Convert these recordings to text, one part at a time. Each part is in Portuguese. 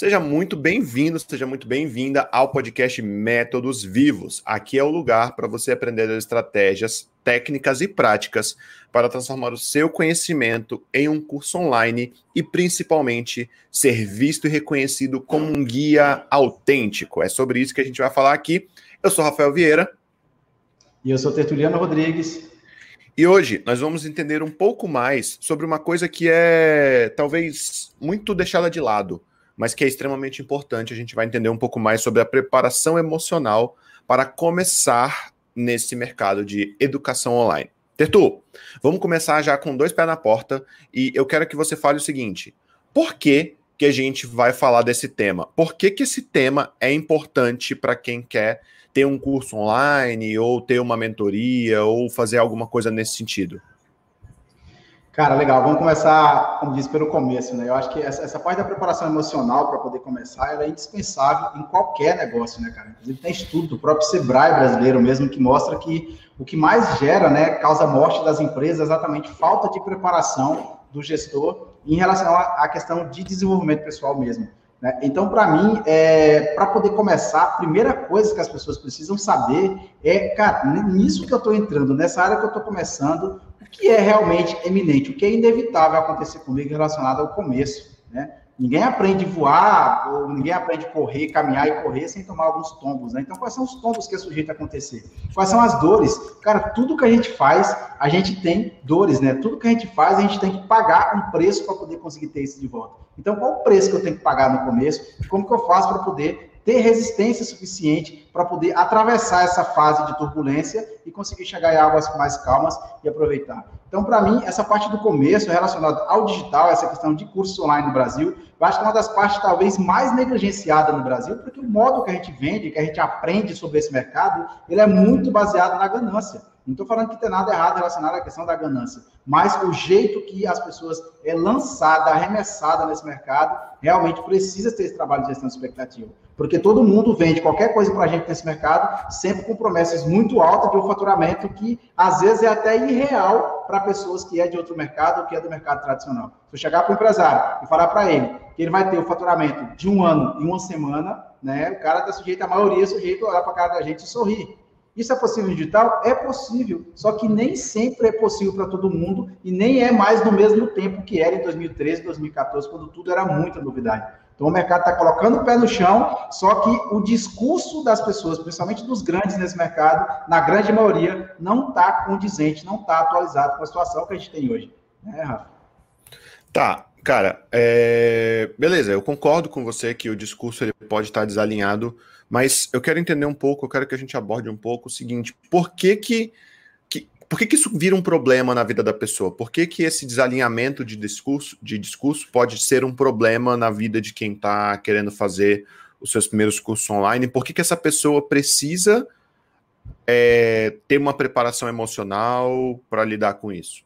Seja muito bem-vindo, seja muito bem-vinda ao podcast Métodos Vivos. Aqui é o lugar para você aprender estratégias, técnicas e práticas para transformar o seu conhecimento em um curso online e, principalmente, ser visto e reconhecido como um guia autêntico. É sobre isso que a gente vai falar aqui. Eu sou Rafael Vieira. E eu sou Tertuliano Rodrigues. E hoje nós vamos entender um pouco mais sobre uma coisa que é talvez muito deixada de lado mas que é extremamente importante. A gente vai entender um pouco mais sobre a preparação emocional para começar nesse mercado de educação online. Tertu, vamos começar já com dois pés na porta e eu quero que você fale o seguinte: por que, que a gente vai falar desse tema? Por que, que esse tema é importante para quem quer ter um curso online ou ter uma mentoria ou fazer alguma coisa nesse sentido? Cara, legal. Vamos começar, como disse, pelo começo, né? Eu acho que essa, essa parte da preparação emocional para poder começar, ela é indispensável em qualquer negócio, né, cara? Inclusive tem estudo do próprio Sebrae brasileiro mesmo que mostra que o que mais gera, né, causa morte das empresas é exatamente falta de preparação do gestor em relação à questão de desenvolvimento pessoal mesmo. Né? Então, para mim, é, para poder começar, a primeira coisa que as pessoas precisam saber é, cara, nisso que eu estou entrando, nessa área que eu estou começando, que é realmente eminente, o que é inevitável acontecer comigo relacionado ao começo? Ninguém aprende a voar, ou ninguém aprende a correr, caminhar e correr sem tomar alguns tombos, né? Então, quais são os tombos que é sujeito a acontecer? Quais são as dores? Cara, tudo que a gente faz, a gente tem dores, né? Tudo que a gente faz, a gente tem que pagar um preço para poder conseguir ter isso de volta. Então, qual o preço que eu tenho que pagar no começo? Como que eu faço para poder ter resistência suficiente para poder atravessar essa fase de turbulência e conseguir chegar em águas mais calmas e aproveitar. Então, para mim, essa parte do começo relacionada ao digital, essa questão de cursos online no Brasil, eu acho que é uma das partes talvez mais negligenciada no Brasil, porque o modo que a gente vende, que a gente aprende sobre esse mercado, ele é muito baseado na ganância. Não estou falando que tem nada errado relacionado à questão da ganância, mas o jeito que as pessoas é lançada, arremessada nesse mercado, realmente precisa ter esse trabalho de gestão de expectativa. Porque todo mundo vende qualquer coisa para a gente nesse mercado, sempre com promessas muito altas de um faturamento que, às vezes, é até irreal para pessoas que é de outro mercado ou que é do mercado tradicional. Se eu chegar para o empresário e falar para ele que ele vai ter o faturamento de um ano em uma semana, né, o cara está sujeito, a maioria é sujeito a olhar para a cara da gente e sorrir. Isso é possível digital? É possível, só que nem sempre é possível para todo mundo e nem é mais no mesmo tempo que era em 2013, 2014, quando tudo era muita novidade. Então o mercado está colocando o pé no chão, só que o discurso das pessoas, principalmente dos grandes nesse mercado, na grande maioria, não está condizente, não está atualizado com a situação que a gente tem hoje. Né, Rafa? Tá, cara, é... beleza, eu concordo com você que o discurso ele pode estar desalinhado mas eu quero entender um pouco, eu quero que a gente aborde um pouco o seguinte: por que que, que, por que, que isso vira um problema na vida da pessoa? Por que, que esse desalinhamento de discurso, de discurso pode ser um problema na vida de quem está querendo fazer os seus primeiros cursos online? Por que, que essa pessoa precisa é, ter uma preparação emocional para lidar com isso?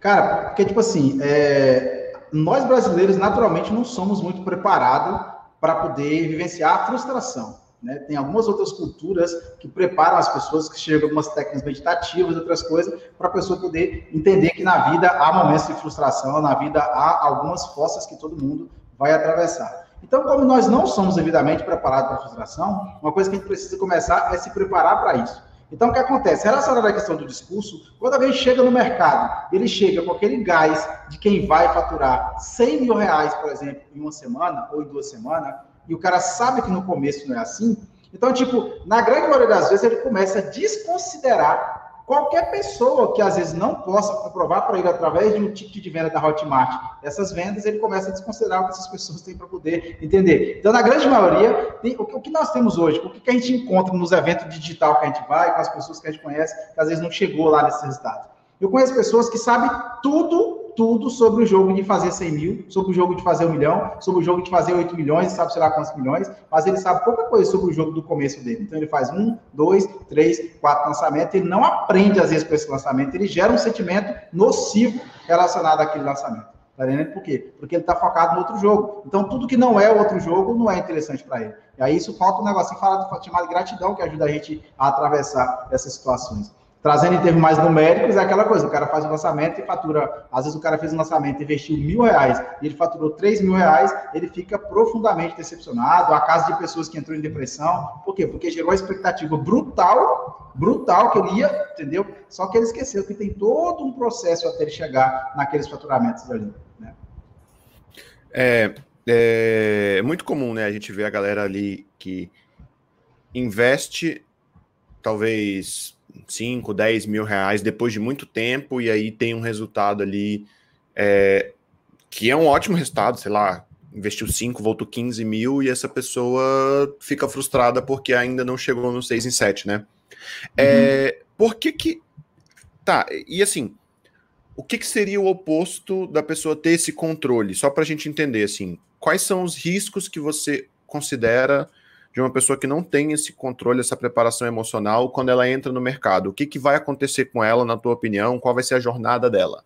Cara, porque, tipo assim, é, nós brasileiros, naturalmente, não somos muito preparados para poder vivenciar a frustração. Né? Tem algumas outras culturas que preparam as pessoas, que chegam algumas técnicas meditativas, outras coisas, para a pessoa poder entender que na vida há momentos de frustração, na vida há algumas fossas que todo mundo vai atravessar. Então, como nós não somos devidamente preparados para a frustração, uma coisa que a gente precisa começar é se preparar para isso. Então, o que acontece? Relacionado à questão do discurso, quando alguém chega no mercado, ele chega com aquele gás de quem vai faturar 100 mil reais, por exemplo, em uma semana ou em duas semanas, e o cara sabe que no começo não é assim, então, tipo, na grande maioria das vezes, ele começa a desconsiderar Qualquer pessoa que às vezes não possa comprovar para ele através de um ticket de venda da Hotmart essas vendas, ele começa a desconsiderar o que essas pessoas têm para poder entender. Então, na grande maioria, tem, o, que, o, que, nós temos hoje, o que, a gente encontra nos eventos digital que a gente vai, com as pessoas que a gente conhece, que às vezes não chegou lá nesses resultados. Eu conheço pessoas que sabem tudo tudo sobre o jogo de fazer 100 mil, sobre o jogo de fazer um milhão, sobre o jogo de fazer 8 milhões, sabe sei lá quantos milhões, mas ele sabe pouca coisa sobre o jogo do começo dele. Então ele faz um, dois, três, quatro lançamentos, ele não aprende às vezes com esse lançamento, ele gera um sentimento nocivo relacionado àquele lançamento. Tá entendendo por quê? Porque ele está focado no outro jogo. Então, tudo que não é outro jogo não é interessante para ele. E aí, isso falta um negocinho chamado gratidão, que ajuda a gente a atravessar essas situações. Trazendo em termos mais numéricos, é aquela coisa, o cara faz um lançamento e fatura, às vezes o cara fez um lançamento, investiu mil reais, e ele faturou três mil reais, ele fica profundamente decepcionado, a casa de pessoas que entrou em depressão, por quê? Porque gerou uma expectativa brutal, brutal, que ele ia, entendeu? Só que ele esqueceu que tem todo um processo até ele chegar naqueles faturamentos ali, né? É, é muito comum, né, a gente ver a galera ali que investe talvez 5, 10 mil reais depois de muito tempo, e aí tem um resultado ali é, que é um ótimo resultado, sei lá, investiu 5, voltou 15 mil, e essa pessoa fica frustrada porque ainda não chegou no 6 em 7, né? É, uhum. É, por que que... Tá, e assim, o que, que seria o oposto da pessoa ter esse controle? Só para a gente entender, assim, quais são os riscos que você considera de uma pessoa que não tem esse controle, essa preparação emocional quando ela entra no mercado? O que, que vai acontecer com ela, na tua opinião? Qual vai ser a jornada dela?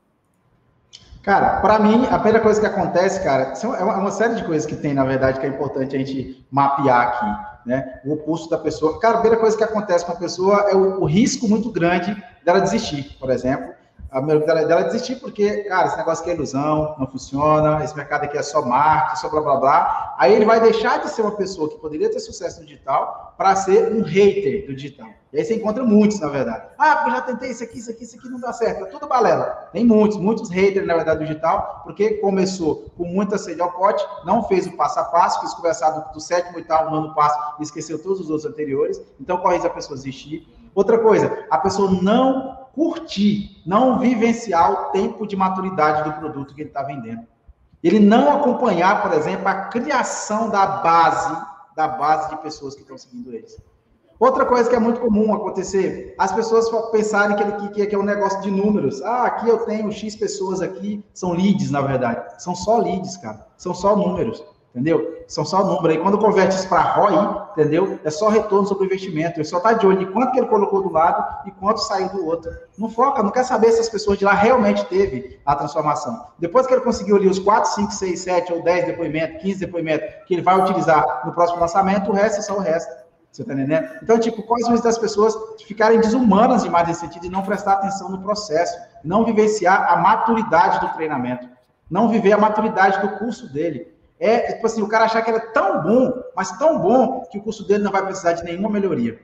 Cara, para mim, a primeira coisa que acontece, cara, é uma, série de coisas que tem, na verdade, que é importante a gente mapear aqui, né? O oposto da pessoa. Cara, a primeira coisa que acontece com a pessoa é o, o risco muito grande dela desistir, por exemplo a dela, dela desistir, porque, cara, esse negócio aqui é ilusão, não funciona, esse mercado aqui é só marketing, só blá blá blá. Aí ele vai deixar de ser uma pessoa que poderia ter sucesso no digital para ser um hater do digital. E aí você encontra muitos, na verdade. Ah, porque eu já tentei isso aqui, isso aqui, isso aqui não dá certo. É tudo balela. Tem muitos, muitos haters, na verdade, do digital, porque começou com muita sede ao pote, não fez o passo a passo, quis conversar do, do sétimo e tal, no ano passo, e esqueceu todos os outros anteriores. Então, corre a pessoa desistir. Outra coisa, a pessoa não curtir, não vivenciar o tempo de maturidade do produto que ele está vendendo. Ele não acompanhar, por exemplo, a criação da base, da base de pessoas que estão seguindo eles. Outra coisa que é muito comum acontecer, as pessoas pensarem que, que, que é um negócio de números. Ah, aqui eu tenho X pessoas aqui, são leads, na verdade. São só leads, cara. São só números entendeu? São só números. Aí quando converte isso para ROI, entendeu? É só retorno sobre o investimento. Ele só está de olho em quanto que ele colocou do lado e quanto saiu do outro. Não foca, não quer saber se as pessoas de lá realmente teve a transformação. Depois que ele conseguiu ali os 4, 5, 6, 7 ou 10 depoimentos, 15 depoimentos que ele vai utilizar no próximo lançamento, o resto é só o resto. Você tá entendendo? Então, tipo, quais são das pessoas ficarem desumanas demais nesse sentido e não prestar atenção no processo, não vivenciar a maturidade do treinamento, não viver a maturidade do curso dele. É, tipo assim, o cara achar que ele é tão bom, mas tão bom, que o curso dele não vai precisar de nenhuma melhoria.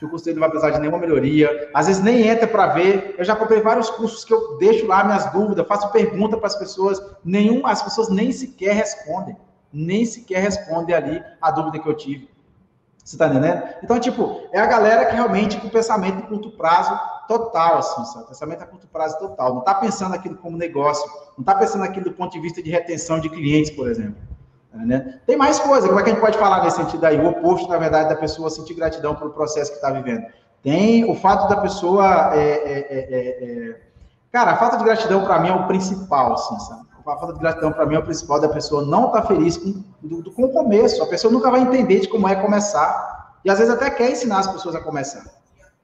Que o curso dele não vai precisar de nenhuma melhoria. Às vezes nem entra para ver. Eu já comprei vários cursos que eu deixo lá minhas dúvidas, faço pergunta para as pessoas. Nenhum, as pessoas nem sequer respondem. Nem sequer respondem ali a dúvida que eu tive. Você tá entendendo? Então, tipo, é a galera que realmente com pensamento de curto prazo total, assim, sabe? Pensamento a curto prazo total. Não tá pensando aquilo como negócio, não tá pensando aquilo do ponto de vista de retenção de clientes, por exemplo. Né? Tem mais coisa, como é que a gente pode falar nesse sentido aí? O oposto, na verdade, da pessoa sentir gratidão pelo processo que está vivendo. Tem o fato da pessoa. É, é, é, é Cara, a falta de gratidão para mim é o principal, assim, sabe? a falta de gratidão para mim é o principal da pessoa não estar tá feliz com, do, com o começo. A pessoa nunca vai entender de como é começar. E às vezes até quer ensinar as pessoas a começar.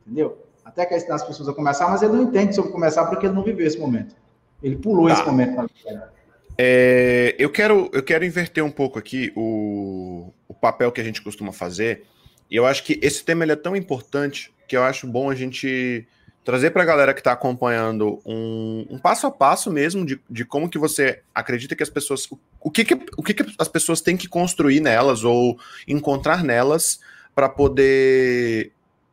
Entendeu? Até quer ensinar as pessoas a começar, mas ele não entende sobre começar porque ele não viveu esse momento. Ele pulou tá. esse momento na vida. É, eu, quero, eu quero inverter um pouco aqui o, o papel que a gente costuma fazer. E eu acho que esse tema ele é tão importante que eu acho bom a gente trazer para a galera que está acompanhando um, um, passo a passo mesmo de, de como que você acredita que as pessoas. O, o, que, que, o que, que as pessoas têm que construir nelas ou encontrar nelas para poder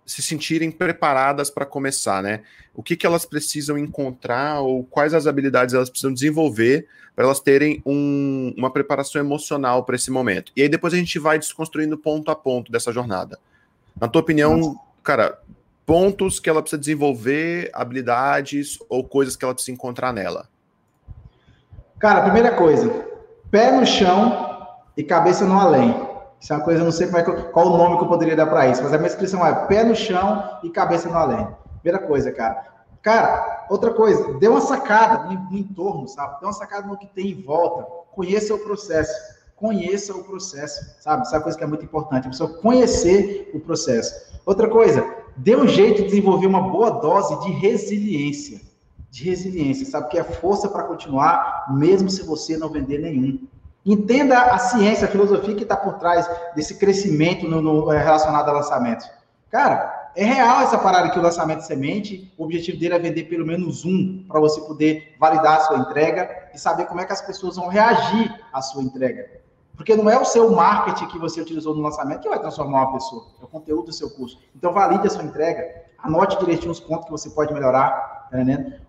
se sentirem preparadas para começar, né? O que, que elas precisam encontrar ou quais as habilidades elas precisam desenvolver para elas terem um, uma preparação emocional para esse momento. E aí depois a gente vai desconstruindo ponto a ponto dessa jornada. Na tua opinião, cara, pontos que ela precisa desenvolver, habilidades ou coisas que ela precisa encontrar nela? Cara, primeira coisa, pé no chão e cabeça no além. Isso é uma coisa, eu não sei é qual o nome que eu poderia dar para isso, mas a minha descrição é pé no chão e cabeça no além. Primeira coisa, cara. Cara, outra coisa, dê uma sacada no, no entorno, sabe? Dê uma sacada no que tem em volta. Conheça o processo. Conheça o processo, sabe? Essa é coisa que é muito importante. A pessoa conhecer o processo. Outra coisa, dê um jeito de desenvolver uma boa dose de resiliência. De resiliência, sabe? Que é força para continuar, mesmo se você não vender nenhum. Entenda a ciência, a filosofia que está por trás desse crescimento no, no, é, relacionado a lançamentos. Cara, É real essa parada que o lançamento de semente, o objetivo dele é vender pelo menos um, para você poder validar a sua entrega e saber como é que as pessoas vão reagir à sua entrega. Porque não é o seu marketing que você utilizou no lançamento que vai transformar uma pessoa, é o conteúdo do seu curso. Então, valide a sua entrega, anote direitinho os pontos que você pode melhorar. Tá?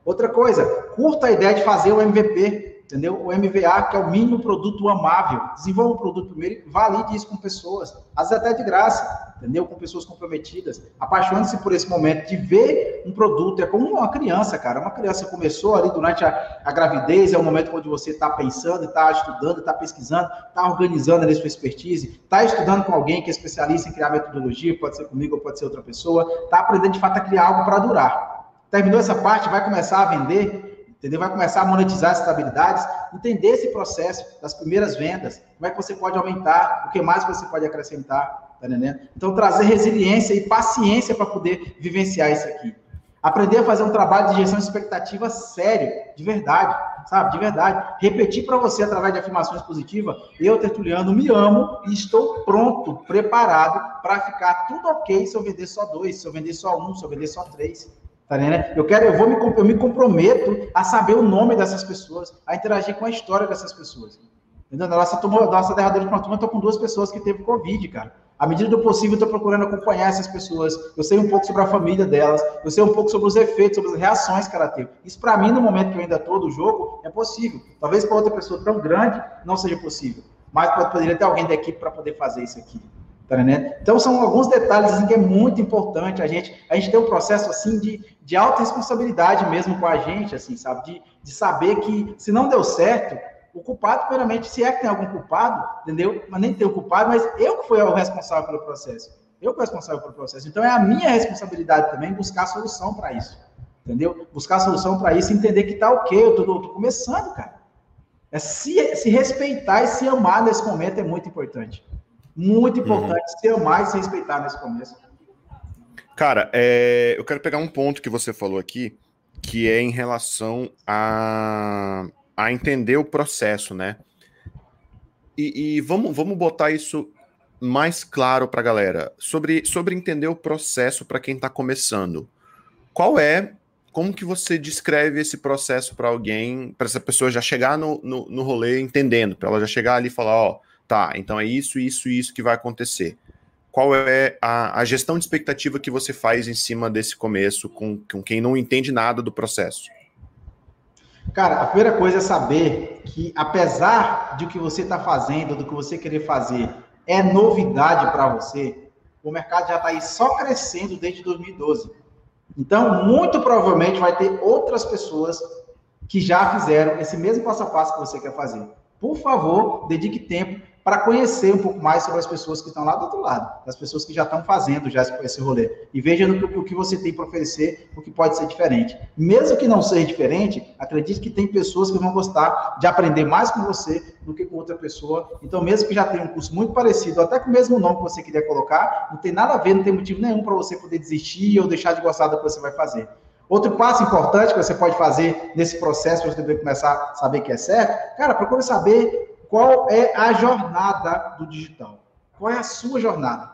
Outra coisa, curta a ideia de fazer o MVP entendeu? O MVA, que é o mínimo produto amável. Desenvolva o produto primeiro e valide isso com pessoas, às vezes até de graça, entendeu? Com pessoas comprometidas. Apaixone-se por esse momento de ver um produto. É como uma criança, cara. Uma criança começou ali durante a, a gravidez, é o momento onde você está pensando, está estudando, está pesquisando, está organizando ali sua expertise, está estudando com alguém que é especialista em criar metodologia, pode ser comigo ou pode ser outra pessoa, está aprendendo de fato a criar algo para durar. Terminou essa parte, vai começar a vender, entendeu? Vai começar a monetizar essas habilidades, entender esse processo das primeiras vendas, como é que você pode aumentar, o que mais você pode acrescentar, tá entendendo? Então, trazer resiliência e paciência para poder vivenciar isso aqui. Aprender a fazer um trabalho de gestão de expectativa sério, de verdade, sabe? De verdade. Repetir para você através de afirmações positivas: eu, Tertuliano, me amo e estou pronto, preparado para ficar tudo ok se eu vender só dois, se eu vender só um, se eu vender só três. Tá né? Eu quero, eu vou me, eu me comprometo a saber o nome dessas pessoas, a interagir com a história dessas pessoas. Entendeu? Na nossa, turma, nossa derradeira de uma turma, eu tô com duas pessoas que teve Covid, cara. À medida do possível, eu estou procurando acompanhar essas pessoas. Eu sei um pouco sobre a família delas, eu sei um pouco sobre os efeitos, sobre as reações que ela teve. Isso, para mim, no momento que eu ainda estou do jogo, é possível. Talvez para outra pessoa tão grande não seja possível. Mas poderia ter alguém da equipe para poder fazer isso aqui. Tá então, são alguns detalhes assim, que é muito importante a gente, a gente ter um processo assim de, de alta responsabilidade mesmo com a gente, assim, sabe? De, de saber que se não deu certo, o culpado, primeiramente, se é que tem algum culpado, entendeu? Mas nem tem o culpado, mas eu que fui o responsável pelo processo. Eu que fui responsável pelo processo. Então, é a minha responsabilidade também buscar a solução para isso. Entendeu? Buscar a solução para isso entender que tá ok, eu tô, tô começando, cara. É se, se respeitar e se amar nesse momento é muito importante. Muito uhum. importante uhum. se amar e se respeitar nesse começo. Cara, é, eu quero pegar um ponto que você falou aqui, que é em relação a, a entender o processo, né? E, e vamos, vamos botar isso mais claro para a galera sobre, sobre entender o processo para quem está começando. Qual é, como que você descreve esse processo para alguém, para essa pessoa já chegar no, no, no rolê entendendo, para ela já chegar ali e falar, ó, tá, então é isso, isso e isso que vai acontecer. Qual é a, a, gestão de expectativa que você faz em cima desse começo com, com quem não entende nada do processo? Cara, a primeira coisa é saber que, apesar de o que você está fazendo, do que você querer fazer, é novidade para você, o mercado já está aí só crescendo desde 2012. Então, muito provavelmente vai ter outras pessoas que já fizeram esse mesmo passo a passo que você quer fazer. Por favor, dedique tempo para conhecer um pouco mais sobre as pessoas que estão lá do outro lado, as pessoas que já estão fazendo já esse rolê. E veja o que você tem para oferecer, o que pode ser diferente. Mesmo que não seja diferente, acredite que tem pessoas que vão gostar de aprender mais com você do que com outra pessoa. Então, mesmo que já tenha um curso muito parecido, até com o mesmo nome que você queria colocar, não tem nada a ver, não tem motivo nenhum para você poder desistir ou deixar de gostar do que você vai fazer. Outro passo importante que você pode fazer nesse processo para você começar a saber que é certo, cara, procure saber qual é a jornada do digital. Qual é a sua jornada?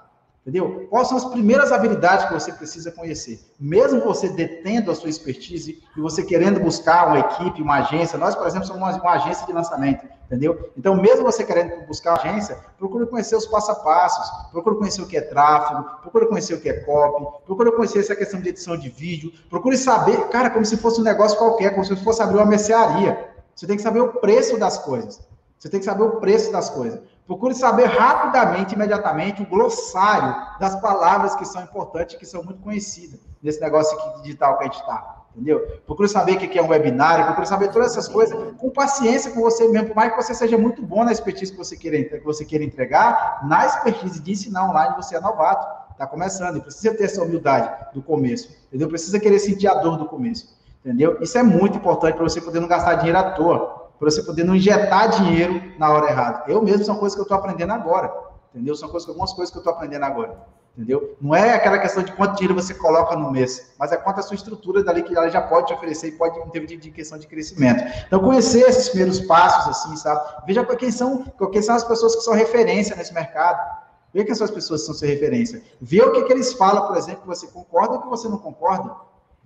Entendeu? Quais são as primeiras habilidades que você precisa conhecer? Mesmo você detendo a sua expertise e você querendo buscar uma equipe, uma agência, nós, por exemplo, somos uma, uma agência de lançamento, entendeu? Então, mesmo você querendo buscar uma agência, procure conhecer os passo a passos, procure conhecer o que é tráfego, procure conhecer o que é copy, procure conhecer essa questão de edição de vídeo, procure saber, cara, como se fosse um negócio qualquer, como se fosse abrir uma mercearia. Você tem que saber o preço das coisas. Você tem que saber o preço das coisas. Procure saber rapidamente, imediatamente, o glossário das palavras que são importantes, que são muito conhecidas nesse negócio aqui digital que a gente está. Entendeu? Procure saber o que é um webinário, procure saber todas essas coisas com paciência com você mesmo, por mais que você seja muito bom na expertise que você queira, que você queira entregar, na expertise de ensinar online você é novato, está começando, precisa ter essa humildade do começo, entendeu? Precisa querer sentir a dor do começo, entendeu? Isso é muito importante para você poder não gastar dinheiro à toa para você poder não injetar dinheiro na hora errada. Eu mesmo são coisas que eu estou aprendendo agora, entendeu? São coisas, algumas coisas que eu estou aprendendo agora, entendeu? Não é aquela questão de quanto dinheiro você coloca no mês, mas é quanto a sua estrutura dali que ela já pode te oferecer e pode em termos de, de questão de crescimento. Então, conhecer esses primeiros passos, assim, sabe? Veja quem são, quem são as pessoas que são referência nesse mercado. Vê que essas pessoas são sua referência. Vê o que, que eles falam, por exemplo, que você concorda ou que você não concorda.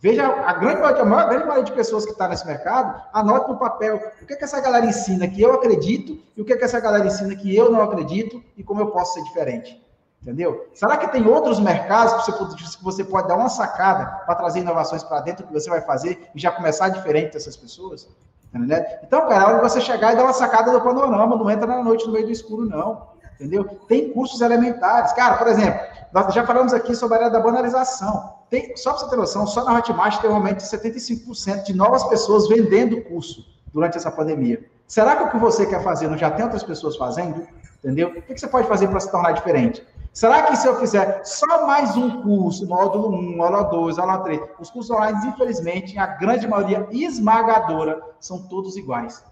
Veja, a grande maioria, a maior, a grande maioria de pessoas que está nesse mercado, anote no papel o que, que essa galera ensina que eu acredito e o que, que essa galera ensina que eu não acredito e como eu posso ser diferente. Entendeu? Será que tem outros mercados que você pode, que você pode dar uma sacada para trazer inovações para dentro que você vai fazer e já começar diferente dessas pessoas? Entendeu? Então, cara, é hora de você chegar e dar uma sacada do panorama, não entra na noite no meio do escuro, não. Entendeu? Tem cursos elementares. Cara, por exemplo, nós já falamos aqui sobre a área da banalização. Tem, só para você ter noção, só na Hotmart tem um aumento de 75% de novas pessoas vendendo curso durante essa pandemia. Será que o que você quer fazer não já tem outras pessoas fazendo? Entendeu? O que você pode fazer para se tornar diferente? Será que se eu fizer só mais um curso, módulo 1, módulo 2, aula 3, os cursos online, infelizmente, a grande maioria esmagadora, são todos iguais.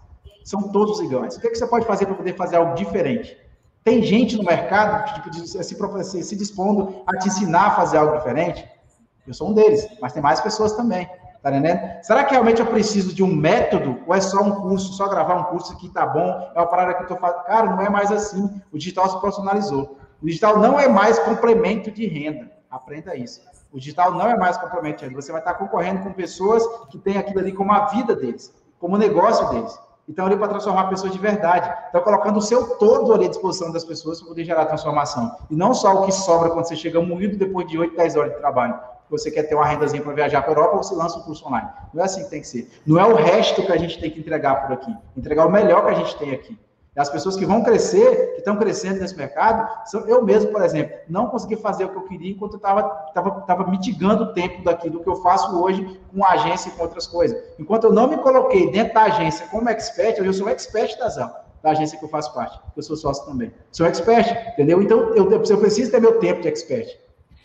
São todos iguais. O que você pode fazer para poder fazer algo diferente? Tem gente no mercado tipo, de, se, se, se dispondo a te ensinar a fazer algo diferente? Eu sou um deles, mas tem mais pessoas também. Tá entendendo? Será que realmente eu preciso de um método ou é só um curso, só gravar um curso que tá bom? É uma parada que eu tô fazendo. Cara, não é mais assim. O digital se profissionalizou. O digital não é mais complemento de renda. Aprenda isso. O digital não é mais complemento de renda. Você vai estar concorrendo com pessoas que têm aquilo ali como a vida deles, como o negócio deles. Então, ali para transformar pessoas de verdade. Então, colocando o seu todo ali à disposição das pessoas para poder gerar transformação. E não só o que sobra quando você chega moído depois de 8, 10 horas de trabalho. Você quer ter uma rendazinha para viajar para a Europa, você lança um curso online. Não é assim que tem que ser. Não é o resto que a gente tem que entregar por aqui. Entregar o melhor que a gente tem aqui. As pessoas que vão crescer, que estão crescendo nesse mercado, são eu mesmo, por exemplo, não consegui fazer o que eu queria enquanto eu estava tava, tava mitigando o tempo daquilo que eu faço hoje com a agência e com outras coisas. Enquanto eu não me coloquei dentro da agência como expert, eu sou expert da ZAL, da agência que eu faço parte. Eu sou sócio também. Sou expert, entendeu? Então, eu, eu preciso ter meu tempo de expert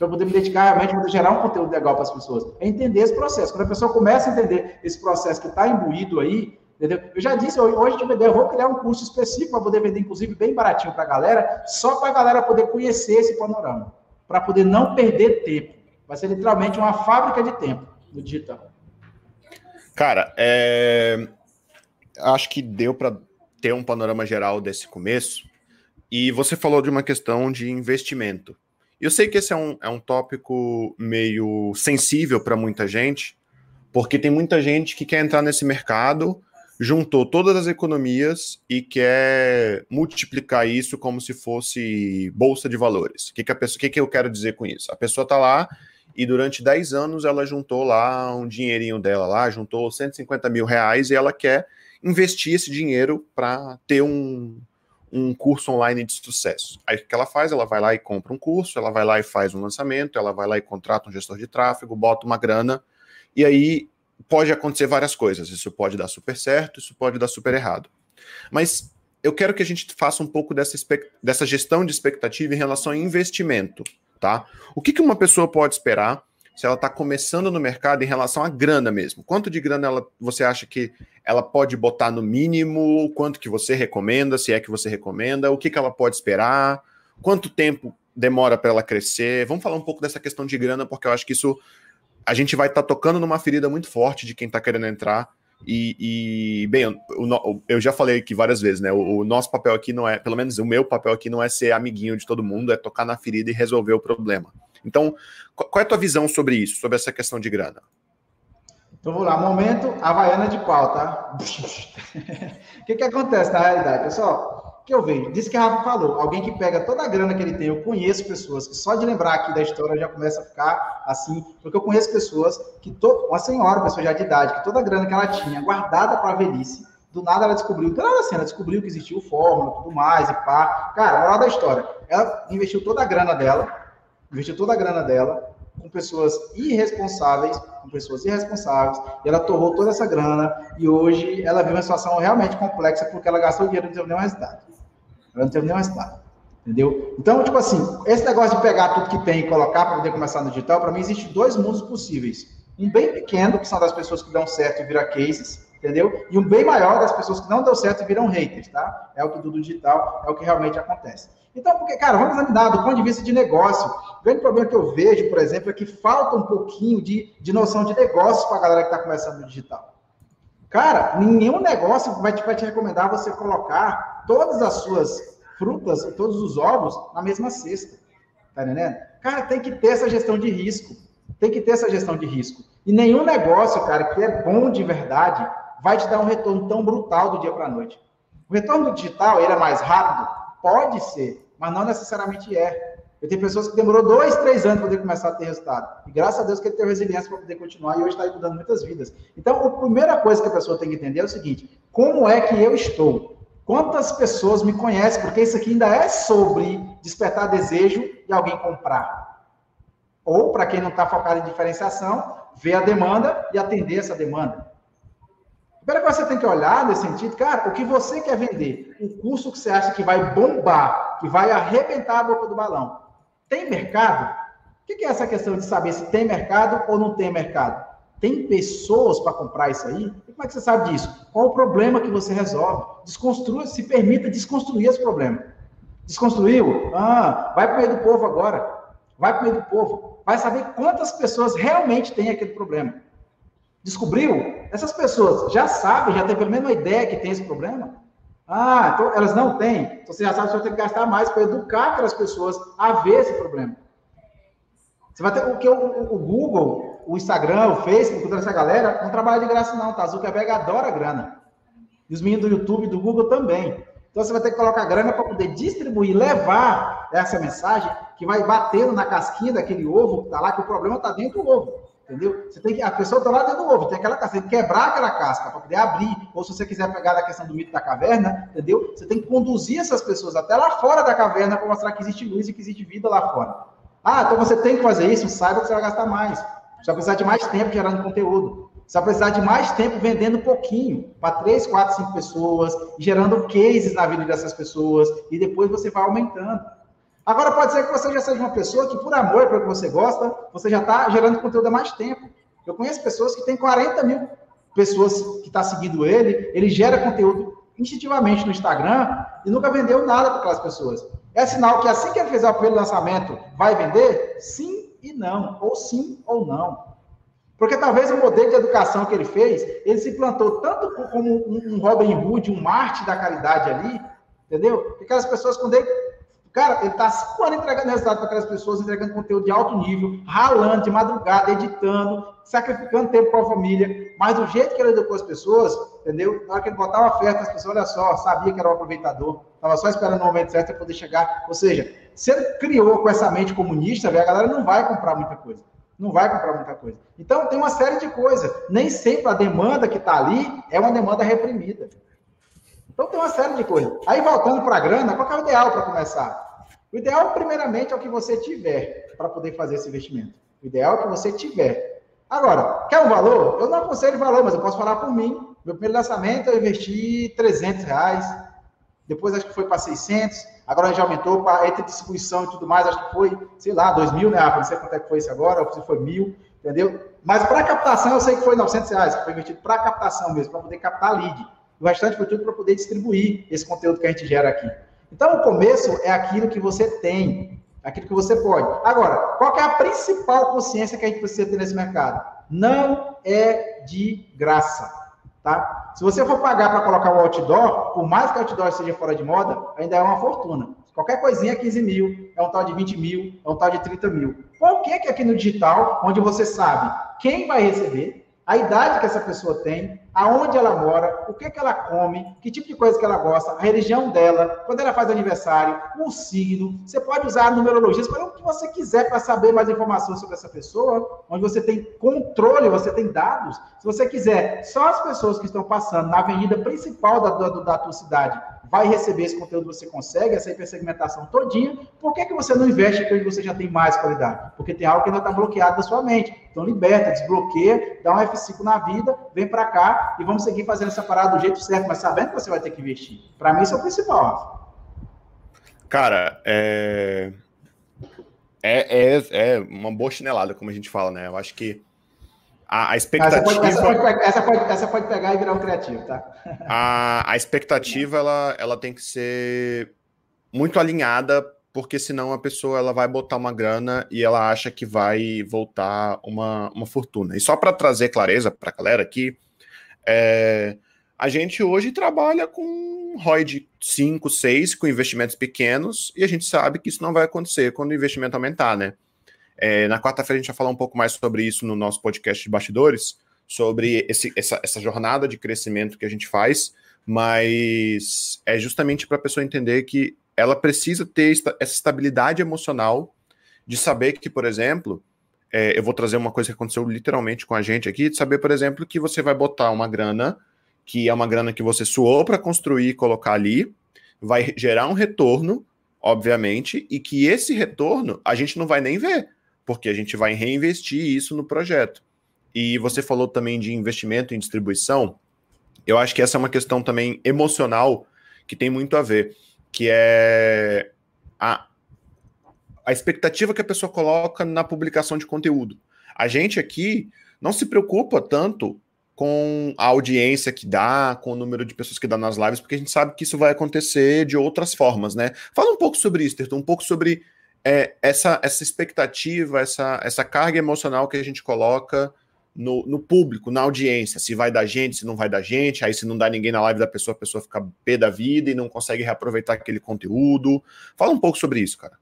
para poder me dedicar realmente para gerar um conteúdo legal para as pessoas. É entender esse processo. Quando a pessoa começa a entender esse processo que está imbuído aí, Entendeu? Eu já disse, hoje de vender, eu vou criar um curso específico para poder vender, inclusive, bem baratinho para a galera, só para a galera poder conhecer esse panorama, para poder não perder tempo. Vai ser literalmente uma fábrica de tempo no digital. Cara, é... acho que deu para ter um panorama geral desse começo. E você falou de uma questão de investimento. Eu sei que esse é um, é um tópico meio sensível para muita gente, porque tem muita gente que quer entrar nesse mercado juntou todas as economias e quer multiplicar isso como se fosse bolsa de valores. O que, que, a pessoa, que, que eu quero dizer com isso? A pessoa está lá e durante 10 anos ela juntou lá um dinheirinho dela lá, juntou 150 mil reais e ela quer investir esse dinheiro para ter um, um curso online de sucesso. Aí o que ela faz? Ela vai lá e compra um curso, ela vai lá e faz um lançamento, ela vai lá e contrata um gestor de tráfego, bota uma grana, e aí pode acontecer várias coisas. Isso pode dar super certo, isso pode dar super errado. Mas eu quero que a gente faça um pouco dessa, dessa gestão de expectativa em relação ao investimento, tá? O que, que uma pessoa pode esperar se ela está começando no mercado em relação à grana mesmo? Quanto de grana ela, você acha que ela pode botar no mínimo? Quanto que você recomenda? Se é que você recomenda? O que, que ela pode esperar? Quanto tempo demora para ela crescer? Vamos falar um pouco dessa questão de grana, porque eu acho que isso a gente vai estar tá tocando numa ferida muito forte de quem está querendo entrar. E, e bem, eu, já falei aqui várias vezes, né? O, o, nosso papel aqui não é, pelo menos o meu papel aqui não é ser amiguinho de todo mundo, é tocar na ferida e resolver o problema. Então, qual é a tua visão sobre isso, sobre essa questão de grana? Então vamos lá, momento Havaiana de pau, tá? o que, que acontece na realidade, pessoal? que eu vejo, disse que a Rafa falou, alguém que pega toda a grana que ele tem, eu conheço pessoas que só de lembrar aqui da história já começa a ficar assim, porque eu conheço pessoas que, to, uma senhora, uma pessoa já de idade, que toda a grana que ela tinha guardada para a velhice, do nada ela descobriu, então ela assim, ela descobriu que existiu fórmula, tudo mais, e pá. Cara, moral da história, ela investiu toda a grana dela, investiu toda a grana dela, com pessoas irresponsáveis, com pessoas irresponsáveis, e ela torrou toda essa grana, e hoje ela vive uma situação realmente complexa, porque ela gastou dinheiro e não teve nenhum resultado. Ela não teve nenhum resultado. Entendeu? Então, tipo assim, esse negócio de pegar tudo que tem e colocar para poder começar no digital, para mim, existe dois mundos possíveis. Um bem pequeno, que são das pessoas que dão certo e viram cases, entendeu? E um bem maior das pessoas que não deu certo viram haters, tá? É o que do digital, é o que realmente acontece. Então, porque, cara, vamos examinar do ponto de vista de negócio. O grande problema que eu vejo, por exemplo, é que falta um pouquinho de, de noção de negócio para a galera que está começando no digital. Cara, nenhum negócio vai te, vai te recomendar você colocar todas as suas frutas, todos os ovos na mesma cesta. Tá entendendo? Cara, tem que ter essa gestão de risco. Tem que ter essa gestão de risco. E nenhum negócio, cara, que é bom de verdade, vai te dar um retorno tão brutal do dia para a noite. O retorno digital, ele é mais rápido? Pode ser, mas não necessariamente é. Eu tenho pessoas que demorou dois, três anos para poder começar a ter resultado. E graças a Deus que ele teve resiliência para poder continuar e hoje está ajudando muitas vidas. Então, a primeira coisa que a pessoa tem que entender é o seguinte: como é que eu estou? Quantas pessoas me conhecem? Porque isso aqui ainda é sobre despertar desejo de alguém comprar. Ou, para quem não está focado em diferenciação, ver a demanda e atender essa demanda. A primeira coisa que você tem que olhar nesse sentido, cara, o que você quer vender, o curso que você acha que vai bombar, que vai arrebentar a boca do balão, tem mercado? O que é essa questão de saber se tem mercado ou não tem mercado? Tem pessoas para comprar isso aí? Como é que você sabe disso? Qual o problema que você resolve? Desconstrua, se permita desconstruir esse problema. Desconstruiu? Ah, vai para o meio do povo agora. Vai para o meio do povo. Vai saber quantas pessoas realmente têm aquele problema. Descobriu? Essas pessoas já sabem, já têm pelo menos uma ideia que tem esse problema? Ah, então elas não têm. Então você já sabe que você tem que gastar mais para educar aquelas pessoas a ver esse problema. Você vai ter o, o, o Google, o Instagram, o Facebook, toda essa galera não trabalha de graça não, tá? Zuckerberg adora grana. E os meninos do YouTube, do Google também. Então você vai ter que colocar grana para poder distribuir, levar essa mensagem que vai batendo na casquinha daquele ovo que tá lá, que o problema está dentro do ovo. Entendeu? Você tem que, a pessoa está lá dentro do ovo, tem aquela casca, tem que quebrar aquela casca para poder abrir. Ou se você quiser pegar a questão do mito da caverna, entendeu? Você tem que conduzir essas pessoas até lá fora da caverna para mostrar que existe luz e que existe vida lá fora. Ah, então você tem que fazer isso, saiba que você vai gastar mais. Você vai precisar de mais tempo gerando conteúdo. Você vai precisar de mais tempo vendendo pouquinho, para três, quatro, cinco pessoas, gerando cases na vida dessas pessoas, e depois você vai aumentando. Agora, pode ser que você já seja uma pessoa que, por amor pelo que você gosta, você já está gerando conteúdo há mais tempo. Eu conheço pessoas que têm 40 mil pessoas que estão tá seguindo ele, ele gera conteúdo instintivamente no Instagram e nunca vendeu nada para aquelas pessoas. É sinal que assim que ele fizer o primeiro lançamento, vai vender? Sim e não, ou sim ou não. Porque talvez o modelo de educação que ele fez, ele se plantou tanto como um Robin Hood, um Marte da caridade ali, entendeu? Que aquelas pessoas, quando ele Cara, ele está cinco anos entregando resultado para aquelas pessoas, entregando conteúdo de alto nível, ralando de madrugada, editando, sacrificando tempo para a família. Mas do jeito que ele educou as pessoas, entendeu? Na hora que ele botava oferta, as pessoas, olha só, sabia que era um aproveitador, estava só esperando o momento certo para poder chegar. Ou seja, se ele criou com essa mente comunista, a galera não vai comprar muita coisa. Não vai comprar muita coisa. Então, tem uma série de coisas. Nem sempre a demanda que está ali é uma demanda reprimida. Então tem uma série de coisas. Aí voltando para a grana, qual é o ideal para começar? O ideal, primeiramente, é o que você tiver para poder fazer esse investimento. O ideal é o que você tiver. Agora, quer um valor? Eu não aconselho valor, mas eu posso falar por mim. Meu primeiro lançamento eu investi 300 reais. Depois acho que foi para 600. Agora já aumentou para entre distribuição e tudo mais. Acho que foi, sei lá, 2 mil, né? Não sei quanto é que foi isso agora, ou se foi mil, entendeu? Mas para captação eu sei que foi 900 reais. Foi investido para captação mesmo, para poder captar lead. O restante foi tudo para poder distribuir esse conteúdo que a gente gera aqui. Então, o começo é aquilo que você tem, aquilo que você pode. Agora, qual é a principal consciência que a gente precisa ter nesse mercado? Não é de graça, tá? Se você for pagar para colocar o outdoor, por mais que o outdoor seja fora de moda, ainda é uma fortuna. Qualquer coisinha é 15 mil, é um tal de 20 mil, é um tal de 30 mil. Por que que aqui no digital, onde você sabe quem vai receber, a idade que essa pessoa tem, aonde ela mora, o que, que ela come, que tipo de coisa que ela gosta, a religião dela, quando ela faz aniversário, o signo. Você pode usar a numerologia, escolher o que você quiser para saber mais informações sobre essa pessoa, onde você tem controle, você tem dados. Se você quiser, só as pessoas que estão passando na avenida principal da, da, da tua cidade vai receber esse conteúdo, você consegue essa hipersegmentação todinha, por que, que você não investe onde você já tem mais qualidade? Porque tem algo que ainda está bloqueado da sua mente. Então liberta, desbloqueia, dá um F5 na vida, vem para cá, e vamos seguir fazendo essa parada do jeito certo, mas sabendo que você vai ter que investir. Para mim, isso é o principal. Cara, é... É, é, é uma boa chinelada, como a gente fala, né? Eu acho que a, a expectativa. Essa pode, essa, pode, essa, pode, essa pode, pegar e virar um criativo, tá? A, a expectativa ela, ela tem que ser muito alinhada, porque senão a pessoa ela vai botar uma grana e ela acha que vai voltar uma, uma fortuna. E só para trazer clareza para a galera aqui, é, A gente hoje trabalha com ROI de 5, 6, com investimentos pequenos, e a gente sabe que isso não vai acontecer quando o investimento aumentar, né? É, na quarta-feira a gente vai falar um pouco mais sobre isso no nosso podcast de bastidores, sobre esse, essa, essa jornada de crescimento que a gente faz, mas é justamente para a pessoa entender que ela precisa ter essa estabilidade emocional de saber que, por exemplo, é, eu vou trazer uma coisa que aconteceu literalmente com a gente aqui, de saber, por exemplo, que você vai botar uma grana, que é uma grana que você suou para construir e colocar ali, vai gerar um retorno, obviamente, e que esse retorno a gente não vai nem ver, porque a gente vai reinvestir isso no projeto. E você falou também de investimento em distribuição. Eu acho que essa é uma questão também emocional que tem muito a ver, que é a, a expectativa que a pessoa coloca na publicação de conteúdo. A gente aqui não se preocupa tanto com a audiência que dá, com o número de pessoas que dá nas lives, porque a gente sabe que isso vai acontecer de outras formas, né? Fala um pouco sobre isso, Terton, um pouco sobre é, essa, essa expectativa, essa, essa carga emocional que a gente coloca no, no, público, na audiência, se vai dar gente, se não vai dar gente, aí se não dá ninguém na live da pessoa, a pessoa fica pé da vida e não consegue reaproveitar aquele conteúdo. Fala um pouco sobre isso, cara.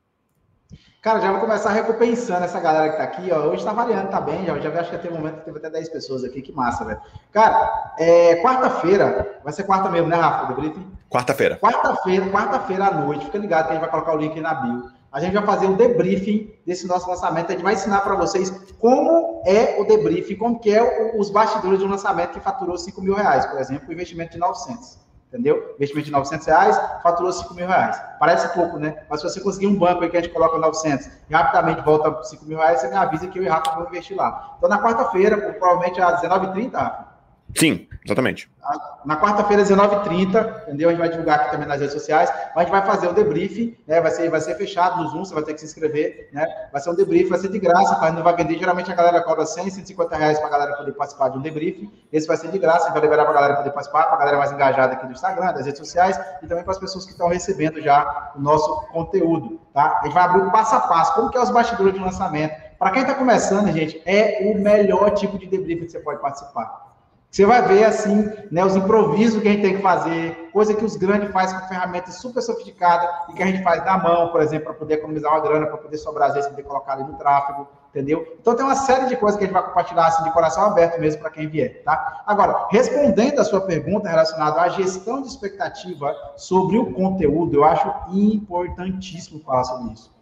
Cara, já vou começar recompensando essa galera que tá aqui, ó. Hoje tá variando, tá bem, já, já acho que tem um momento que teve até 10 pessoas aqui, que massa, velho. Cara, é, quarta-feira, vai ser quarta mesmo, né, Rafa, do briefing? Quarta-feira. Quarta-feira, quarta-feira à noite, fica ligado que a gente vai colocar o link aí na bio a gente vai fazer um debriefing desse nosso lançamento. A gente vai ensinar para vocês como é o debriefing, como que é o, os bastidores de um lançamento que faturou 5 mil reais, por exemplo, investimento de 900. Entendeu? Investimento de 900 reais, faturou 5 mil reais. Parece pouco, né? Mas se você conseguir um banco aí que a gente coloca 900 e rapidamente volta para 5 mil reais, você me avisa que eu e Rafa vamos investir lá. Então, na quarta-feira, provavelmente às 19h30, Rafa, Sim, exatamente. Na quarta-feira, 19h30, entendeu? A gente vai divulgar aqui também nas redes sociais. Mas a gente vai fazer o debriefing, né? Vai ser, vai ser fechado no Zoom, você vai ter que se inscrever, né? Vai ser um debriefing, vai ser de graça, mas não vai vender. Geralmente a galera cobra 100, 150 reais para a galera poder participar de um debriefing. Esse vai ser de graça, a gente vai liberar para a galera poder participar, para a galera mais engajada aqui do Instagram, das redes sociais e também para as pessoas que estão recebendo já o nosso conteúdo, tá? A gente vai abrir o passo a passo, como que é os bastidores de lançamento. Para quem está começando, gente, é o melhor tipo de debriefing que você pode participar. Você vai ver, assim, né, os improvisos que a gente tem que fazer, coisa que os grandes fazem com ferramentas super sofisticadas e que a gente faz na mão, por exemplo, para poder economizar uma grana, para poder sobrar, às vezes, poder colocar ali no tráfego, entendeu? Então, tem uma série de coisas que a gente vai compartilhar, assim, de coração aberto mesmo para quem vier, tá? Agora, respondendo a sua pergunta relacionada à gestão de expectativa sobre o conteúdo, eu acho importantíssimo falar sobre isso.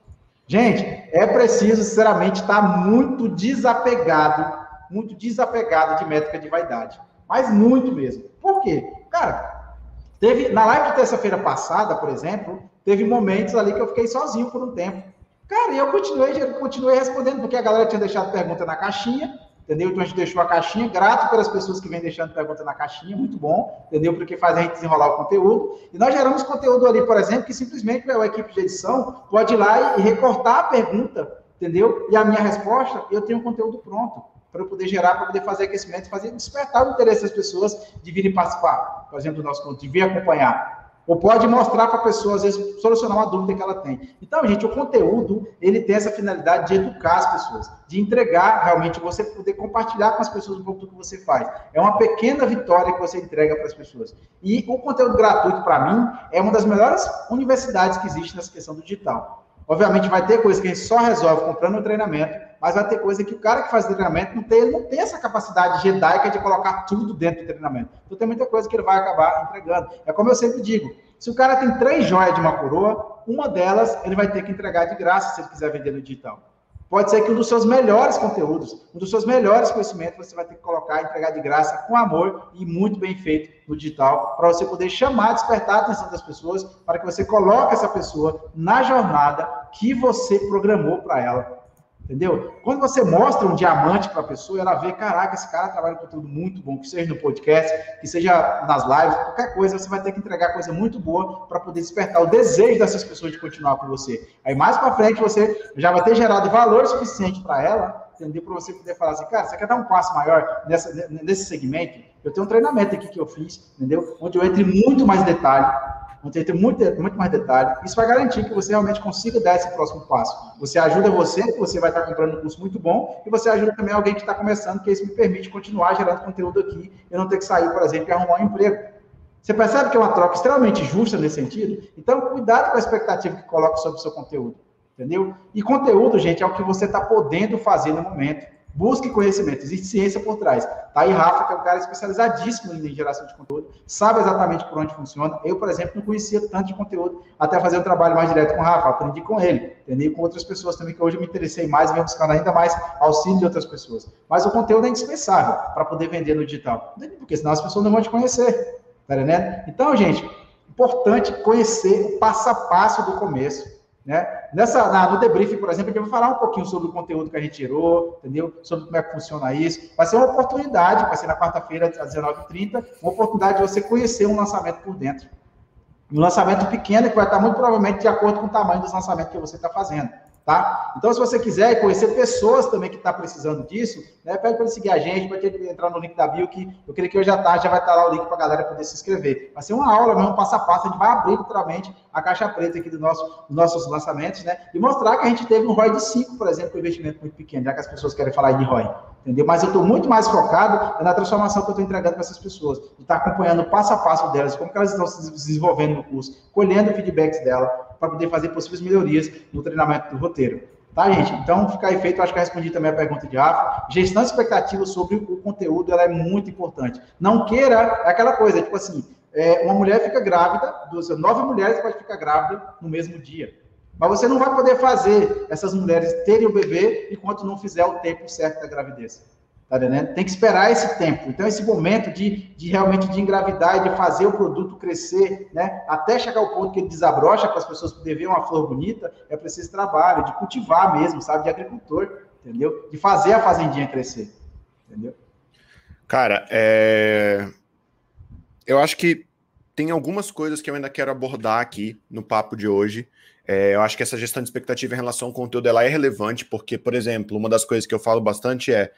Gente, é preciso, sinceramente, estar muito desapegado muito desapegado de métrica de vaidade. Mas muito mesmo. Por quê? Cara, teve na live de terça-feira passada, por exemplo, teve momentos ali que eu fiquei sozinho por um tempo. Cara, e eu continuei, continuei respondendo, porque a galera tinha deixado pergunta na caixinha, entendeu? Então a gente deixou a caixinha, grato pelas pessoas que vêm deixando pergunta na caixinha, muito bom, entendeu? Porque faz a gente desenrolar o conteúdo. E nós geramos conteúdo ali, por exemplo, que simplesmente a equipe de edição pode ir lá e recortar a pergunta, entendeu? E a minha resposta, eu tenho o conteúdo pronto para poder gerar, para poder fazer aquecimento, fazer despertar o interesse das pessoas de virem participar, por exemplo, do nosso conteúdo, de vir acompanhar. Ou pode mostrar para a pessoa, às vezes, solucionar uma dúvida que ela tem. Então, gente, o conteúdo, ele tem essa finalidade de educar as pessoas, de entregar realmente, você poder compartilhar com as pessoas um pouco do que você faz. É uma pequena vitória que você entrega para as pessoas. E o conteúdo gratuito, para mim, é uma das melhores universidades que existe nessa questão do digital. Obviamente, vai ter coisa que a gente só resolve comprando o treinamento, mas vai ter coisa que o cara que faz treinamento não tem, ele não tem essa capacidade jedaica de colocar tudo dentro do treinamento. Então tem muita coisa que ele vai acabar entregando. É como eu sempre digo, se o cara tem três joias de uma coroa, uma delas ele vai ter que entregar de graça se ele quiser vender no digital. Pode ser que um dos seus melhores conteúdos, um dos seus melhores conhecimentos, você vai ter que colocar, entregar de graça, com amor e muito bem feito no digital, para você poder chamar, despertar a atenção das pessoas, para que você coloque essa pessoa na jornada que você programou para ela Entendeu? Quando você mostra um diamante para a pessoa, ela vê, caraca, esse cara trabalha com conteúdo muito bom, que seja no podcast, que seja nas lives, qualquer coisa, você vai ter que entregar coisa muito boa para poder despertar o desejo dessas pessoas de continuar com você. Aí mais para frente você já vai ter gerado valor suficiente para ela, entendeu? Para você poder falar assim, cara, você quer dar um passo maior nessa, nesse segmento? Eu tenho um treinamento aqui que eu fiz, entendeu? Onde eu entro em muito mais detalhe Vão ter, ter muito, muito mais detalhe. Isso vai garantir que você realmente consiga dar esse próximo passo. Você ajuda você, que você vai estar comprando um curso muito bom, e você ajuda também alguém que está começando, que isso me permite continuar gerando conteúdo aqui e não ter que sair, por exemplo, e arrumar um emprego. Você percebe que é uma troca extremamente justa nesse sentido? Então, cuidado com a expectativa que coloca sobre o seu conteúdo, entendeu? E conteúdo, gente, é o que você está podendo fazer no momento. Busque conhecimento, existe ciência por trás. Tá aí Rafa, que é um cara especializadíssimo em geração de conteúdo, sabe exatamente por onde funciona. Eu, por exemplo, não conhecia tanto de conteúdo até fazer um trabalho mais direto com o Rafa, aprendi com ele, entendi com outras pessoas também, que hoje eu me interessei mais venho buscando ainda mais auxílio de outras pessoas. Mas o conteúdo é indispensável para poder vender no digital, porque senão as pessoas não vão te conhecer, tá entendendo? Então, gente, importante conhecer o passo a passo do começo né? Nessa, na, no debriefing, por exemplo, gente vai falar um pouquinho sobre o conteúdo que a gente tirou, entendeu? Sobre como é que funciona isso. Vai ser uma oportunidade, vai ser na quarta-feira, às 19h30, uma oportunidade de você conhecer um lançamento por dentro. Um lançamento pequeno que vai estar muito provavelmente de acordo com o tamanho dos lançamentos que você está fazendo. Tá? Então, se você quiser conhecer pessoas também que estão tá precisando disso, né, pede para ele seguir a gente, para ele entrar no link da bio, que eu creio que hoje à tarde já vai estar tá lá o link para a galera poder se inscrever. Vai ser uma aula mesmo, passo a passo, a gente vai abrir literalmente a caixa preta aqui do nosso, dos nossos lançamentos, né? E mostrar que a gente teve um ROI de 5, por exemplo, um investimento muito pequeno, já que as pessoas querem falar de ROI, entendeu? Mas eu estou muito mais focado na transformação que eu estou entregando para essas pessoas, de estar tá acompanhando o passo a passo delas, como elas estão se desenvolvendo no curso, colhendo feedbacks dela, para poder fazer possíveis melhorias no treinamento do roteiro. Tá, gente? Então, fica aí feito. Acho que eu respondi também a pergunta de Rafa. Gestão de expectativas sobre o conteúdo ela é muito importante. Não queira, é aquela coisa, tipo assim, é, uma mulher fica grávida, duas, nove mulheres podem ficar grávida no mesmo dia. Mas você não vai poder fazer essas mulheres terem o bebê enquanto não fizer o tempo certo da gravidez. Tá entendendo? Tem que esperar esse tempo. Então, esse momento de, de realmente de engravidar e de fazer o produto crescer, né? Até chegar ao ponto que ele desabrocha para as pessoas poderem ver uma flor bonita, é preciso trabalho, de cultivar mesmo, sabe? De agricultor, entendeu? De fazer a fazendinha crescer, entendeu? Cara, é... eu acho que tem algumas coisas que eu ainda quero abordar aqui no papo de hoje. É, eu acho que essa gestão de expectativa em relação ao conteúdo ela é relevante, porque, por exemplo, uma das coisas que eu falo bastante é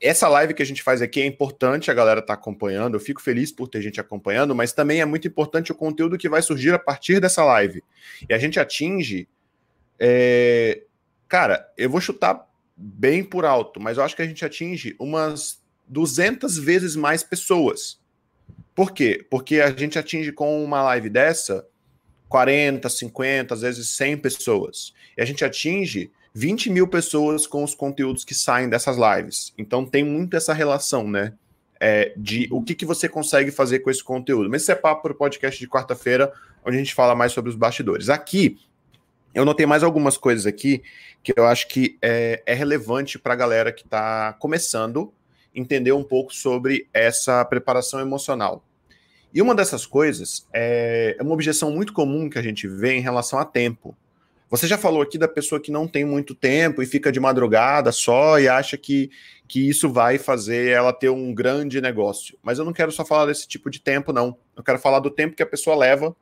essa live que a gente faz aqui é importante a galera estar tá acompanhando. Eu fico feliz por ter gente acompanhando, mas também é muito importante o conteúdo que vai surgir a partir dessa live. E a gente atinge. É... Cara, eu vou chutar bem por alto, mas eu acho que a gente atinge umas 200 vezes mais pessoas. Por quê? Porque a gente atinge com uma live dessa 40, 50, às vezes 100 pessoas. E a gente atinge 20 mil pessoas com os conteúdos que saem dessas lives. Então tem muito essa relação, né? É, de o que, que você consegue fazer com esse conteúdo. Mas isso é papo para o podcast de quarta-feira, onde a gente fala mais sobre os bastidores. Aqui, eu notei mais algumas coisas aqui que eu acho que é, é relevante para a galera que está começando entender um pouco sobre essa preparação emocional. E uma dessas coisas é, é uma objeção muito comum que a gente vê em relação a tempo. Você já falou aqui da pessoa que não tem muito tempo e fica de madrugada só e acha que, que isso vai fazer ela ter um grande negócio. Mas eu não quero só falar desse tipo de tempo, não. Eu quero falar do tempo que a pessoa leva.